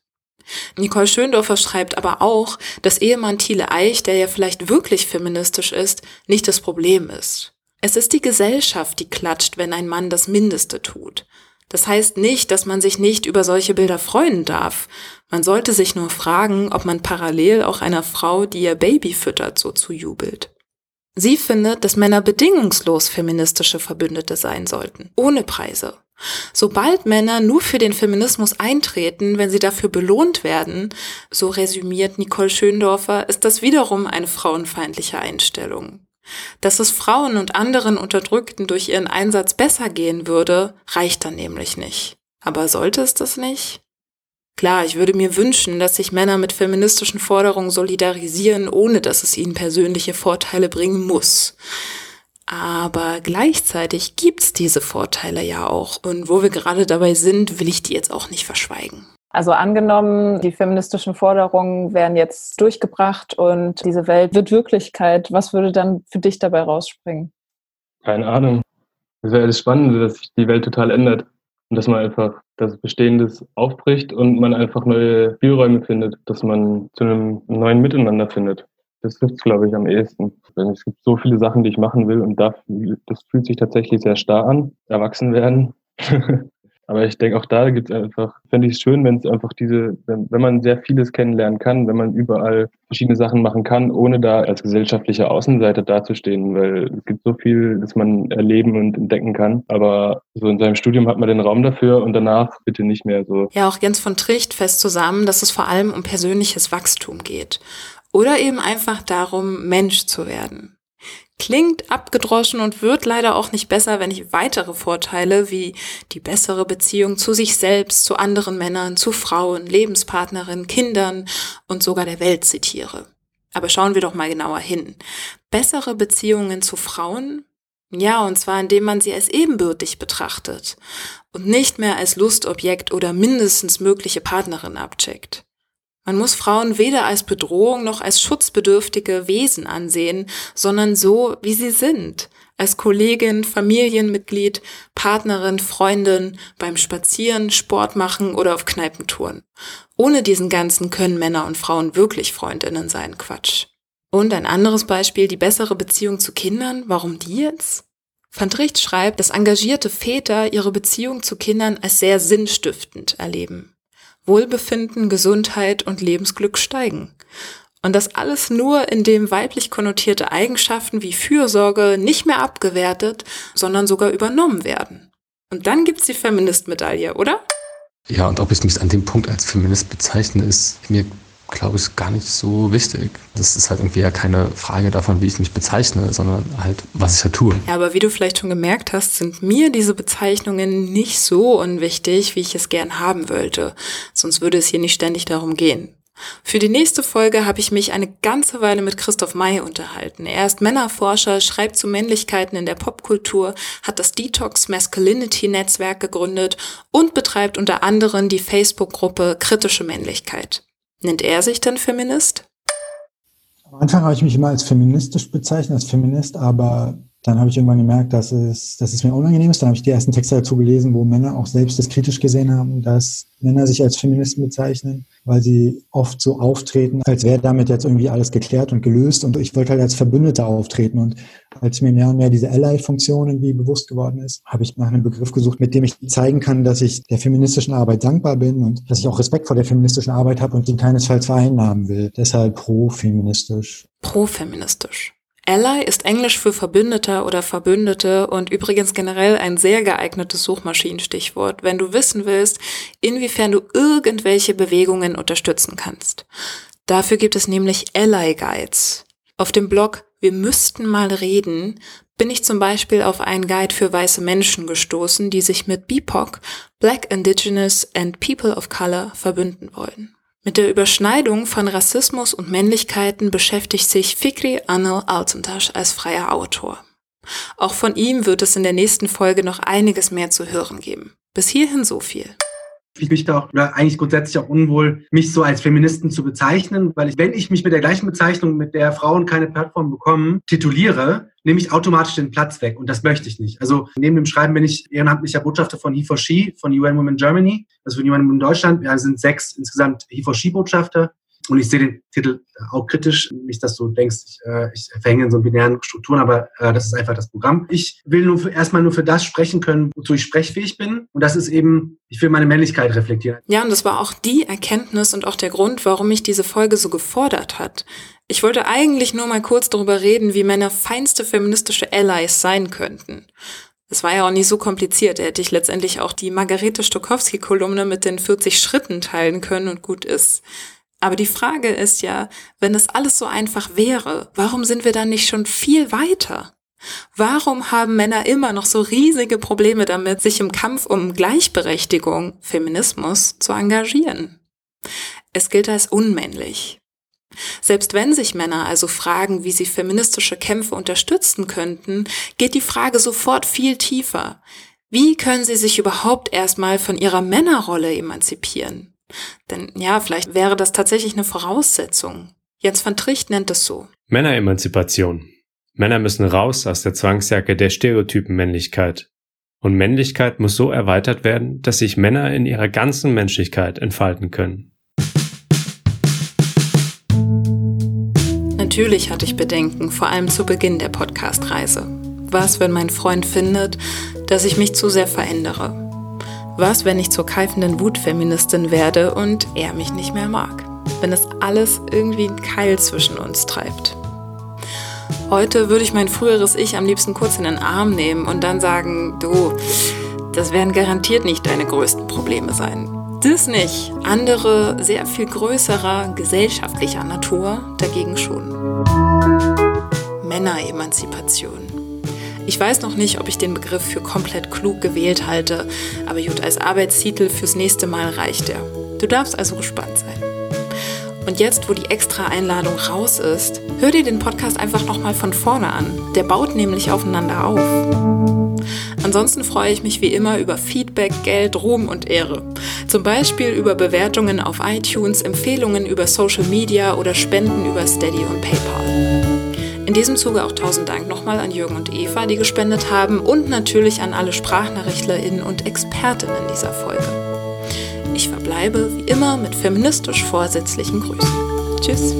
Nicole Schöndorfer schreibt aber auch, dass Ehemann Thiele Eich, der ja vielleicht wirklich feministisch ist, nicht das Problem ist. Es ist die Gesellschaft, die klatscht, wenn ein Mann das Mindeste tut. Das heißt nicht, dass man sich nicht über solche Bilder freuen darf. Man sollte sich nur fragen, ob man parallel auch einer Frau, die ihr Baby füttert, so zujubelt. Sie findet, dass Männer bedingungslos feministische Verbündete sein sollten, ohne Preise. Sobald Männer nur für den Feminismus eintreten, wenn sie dafür belohnt werden, so resümiert Nicole Schöndorfer, ist das wiederum eine frauenfeindliche Einstellung. Dass es Frauen und anderen Unterdrückten durch ihren Einsatz besser gehen würde, reicht dann nämlich nicht. Aber sollte es das nicht? Klar, ich würde mir wünschen, dass sich Männer mit feministischen Forderungen solidarisieren, ohne dass es ihnen persönliche Vorteile bringen muss. Aber gleichzeitig gibt's diese Vorteile ja auch. Und wo wir gerade dabei sind, will ich die jetzt auch nicht verschweigen. Also angenommen, die feministischen Forderungen werden jetzt durchgebracht und diese Welt wird Wirklichkeit. Was würde dann für dich dabei rausspringen? Keine Ahnung. Das wäre das Spannende, dass sich die Welt total ändert und dass man einfach das Bestehendes aufbricht und man einfach neue Spielräume findet, dass man zu einem neuen Miteinander findet. Das trifft glaube ich, am ehesten. Es gibt so viele Sachen, die ich machen will und das fühlt sich tatsächlich sehr starr an. Erwachsen werden. Aber ich denke, auch da gibt es einfach, fände ich es schön, wenn es einfach diese, wenn, wenn man sehr vieles kennenlernen kann, wenn man überall verschiedene Sachen machen kann, ohne da als gesellschaftliche Außenseiter dazustehen, weil es gibt so viel, das man erleben und entdecken kann. Aber so in seinem Studium hat man den Raum dafür und danach bitte nicht mehr so. Ja, auch Jens von Tricht fest zusammen, dass es vor allem um persönliches Wachstum geht. Oder eben einfach darum, Mensch zu werden. Klingt abgedroschen und wird leider auch nicht besser, wenn ich weitere Vorteile wie die bessere Beziehung zu sich selbst, zu anderen Männern, zu Frauen, Lebenspartnerinnen, Kindern und sogar der Welt zitiere. Aber schauen wir doch mal genauer hin. Bessere Beziehungen zu Frauen? Ja, und zwar indem man sie als ebenbürtig betrachtet und nicht mehr als Lustobjekt oder mindestens mögliche Partnerin abcheckt. Man muss Frauen weder als Bedrohung noch als schutzbedürftige Wesen ansehen, sondern so, wie sie sind, Als Kollegin, Familienmitglied, Partnerin, Freundin, beim Spazieren, Sport machen oder auf Kneipentouren. Ohne diesen ganzen können Männer und Frauen wirklich Freundinnen sein, Quatsch. Und ein anderes Beispiel, die bessere Beziehung zu Kindern, warum die jetzt? Van Tricht schreibt, dass engagierte Väter ihre Beziehung zu Kindern als sehr sinnstiftend erleben. Wohlbefinden, Gesundheit und Lebensglück steigen. Und das alles nur, indem weiblich konnotierte Eigenschaften wie Fürsorge nicht mehr abgewertet, sondern sogar übernommen werden. Und dann gibt's die Feminist-Medaille, oder? Ja, und ob ich mich an dem Punkt als Feminist bezeichne, ist mir, glaube ich, gar nicht so wichtig. Das ist halt irgendwie ja keine Frage davon, wie ich mich bezeichne, sondern halt, was ich da tue. Ja, aber wie du vielleicht schon gemerkt hast, sind mir diese Bezeichnungen nicht so unwichtig, wie ich es gern haben wollte. Sonst würde es hier nicht ständig darum gehen. Für die nächste Folge habe ich mich eine ganze Weile mit Christoph May unterhalten. Er ist Männerforscher, schreibt zu Männlichkeiten in der Popkultur, hat das Detox Masculinity Netzwerk gegründet und betreibt unter anderem die Facebook-Gruppe Kritische Männlichkeit. Nennt er sich denn Feminist? Am Anfang habe ich mich immer als feministisch bezeichnet, als Feminist, aber dann habe ich irgendwann gemerkt, dass es, dass es mir unangenehm ist. Dann habe ich die ersten Texte dazu gelesen, wo Männer auch selbst das kritisch gesehen haben, dass Männer sich als Feministen bezeichnen, weil sie oft so auftreten, als wäre damit jetzt irgendwie alles geklärt und gelöst. Und ich wollte halt als Verbündeter auftreten. Und als mir mehr und mehr diese Ally-Funktion irgendwie bewusst geworden ist, habe ich nach einem Begriff gesucht, mit dem ich zeigen kann, dass ich der feministischen Arbeit dankbar bin und dass ich auch Respekt vor der feministischen Arbeit habe und die keinesfalls vereinnahmen will. Deshalb pro-feministisch. Pro-feministisch. Ally ist Englisch für Verbündeter oder Verbündete und übrigens generell ein sehr geeignetes Suchmaschinenstichwort, wenn du wissen willst, inwiefern du irgendwelche Bewegungen unterstützen kannst. Dafür gibt es nämlich Ally Guides. Auf dem Blog Wir müssten mal reden bin ich zum Beispiel auf einen Guide für weiße Menschen gestoßen, die sich mit BIPOC, Black Indigenous and People of Color, verbünden wollen. Mit der Überschneidung von Rassismus und Männlichkeiten beschäftigt sich Fikri Anil Altuntaş als freier Autor. Auch von ihm wird es in der nächsten Folge noch einiges mehr zu hören geben. Bis hierhin so viel ich mich da auch, oder eigentlich grundsätzlich auch unwohl, mich so als Feministen zu bezeichnen, weil ich, wenn ich mich mit der gleichen Bezeichnung, mit der Frauen keine Plattform bekommen, tituliere, nehme ich automatisch den Platz weg und das möchte ich nicht. Also neben dem Schreiben bin ich ehrenamtlicher Botschafter von He4She, von UN Women Germany, also von UN Women Deutschland. Wir sind sechs insgesamt He4She-Botschafter und ich sehe den Titel auch kritisch. Nicht, dass du denkst, ich, äh, ich verhänge in so binären Strukturen, aber äh, das ist einfach das Programm. Ich will nur für, erstmal nur für das sprechen können, wozu ich sprechfähig bin. Und das ist eben, ich will meine Männlichkeit reflektieren. Ja, und das war auch die Erkenntnis und auch der Grund, warum mich diese Folge so gefordert hat. Ich wollte eigentlich nur mal kurz darüber reden, wie Männer feinste feministische Allies sein könnten. Es war ja auch nicht so kompliziert. Hätte ich letztendlich auch die Margarete Stokowski-Kolumne mit den 40 Schritten teilen können und gut ist. Aber die Frage ist ja, wenn es alles so einfach wäre, warum sind wir dann nicht schon viel weiter? Warum haben Männer immer noch so riesige Probleme damit, sich im Kampf um Gleichberechtigung, Feminismus, zu engagieren? Es gilt als unmännlich. Selbst wenn sich Männer also fragen, wie sie feministische Kämpfe unterstützen könnten, geht die Frage sofort viel tiefer. Wie können sie sich überhaupt erstmal von ihrer Männerrolle emanzipieren? Denn ja, vielleicht wäre das tatsächlich eine Voraussetzung. Jens van Tricht nennt es so. Männeremanzipation. Männer müssen raus aus der Zwangsjacke der Stereotypen Männlichkeit. Und Männlichkeit muss so erweitert werden, dass sich Männer in ihrer ganzen Menschlichkeit entfalten können. Natürlich hatte ich Bedenken, vor allem zu Beginn der Podcast-Reise. Was, wenn mein Freund findet, dass ich mich zu sehr verändere? Was, wenn ich zur keifenden Wutfeministin werde und er mich nicht mehr mag? Wenn es alles irgendwie einen Keil zwischen uns treibt. Heute würde ich mein früheres Ich am liebsten kurz in den Arm nehmen und dann sagen, du, das werden garantiert nicht deine größten Probleme sein. Das nicht. Andere, sehr viel größerer, gesellschaftlicher Natur dagegen schon. Männeremanzipation. Ich weiß noch nicht, ob ich den Begriff für komplett klug gewählt halte, aber gut, als Arbeitstitel fürs nächste Mal reicht er. Du darfst also gespannt sein. Und jetzt, wo die extra Einladung raus ist, hör dir den Podcast einfach nochmal von vorne an. Der baut nämlich aufeinander auf. Ansonsten freue ich mich wie immer über Feedback, Geld, Ruhm und Ehre. Zum Beispiel über Bewertungen auf iTunes, Empfehlungen über Social Media oder Spenden über Steady und PayPal. In diesem Zuge auch tausend Dank nochmal an Jürgen und Eva, die gespendet haben und natürlich an alle SprachnachrichtlerInnen und Expertinnen dieser Folge. Ich verbleibe wie immer mit feministisch vorsätzlichen Grüßen. Tschüss.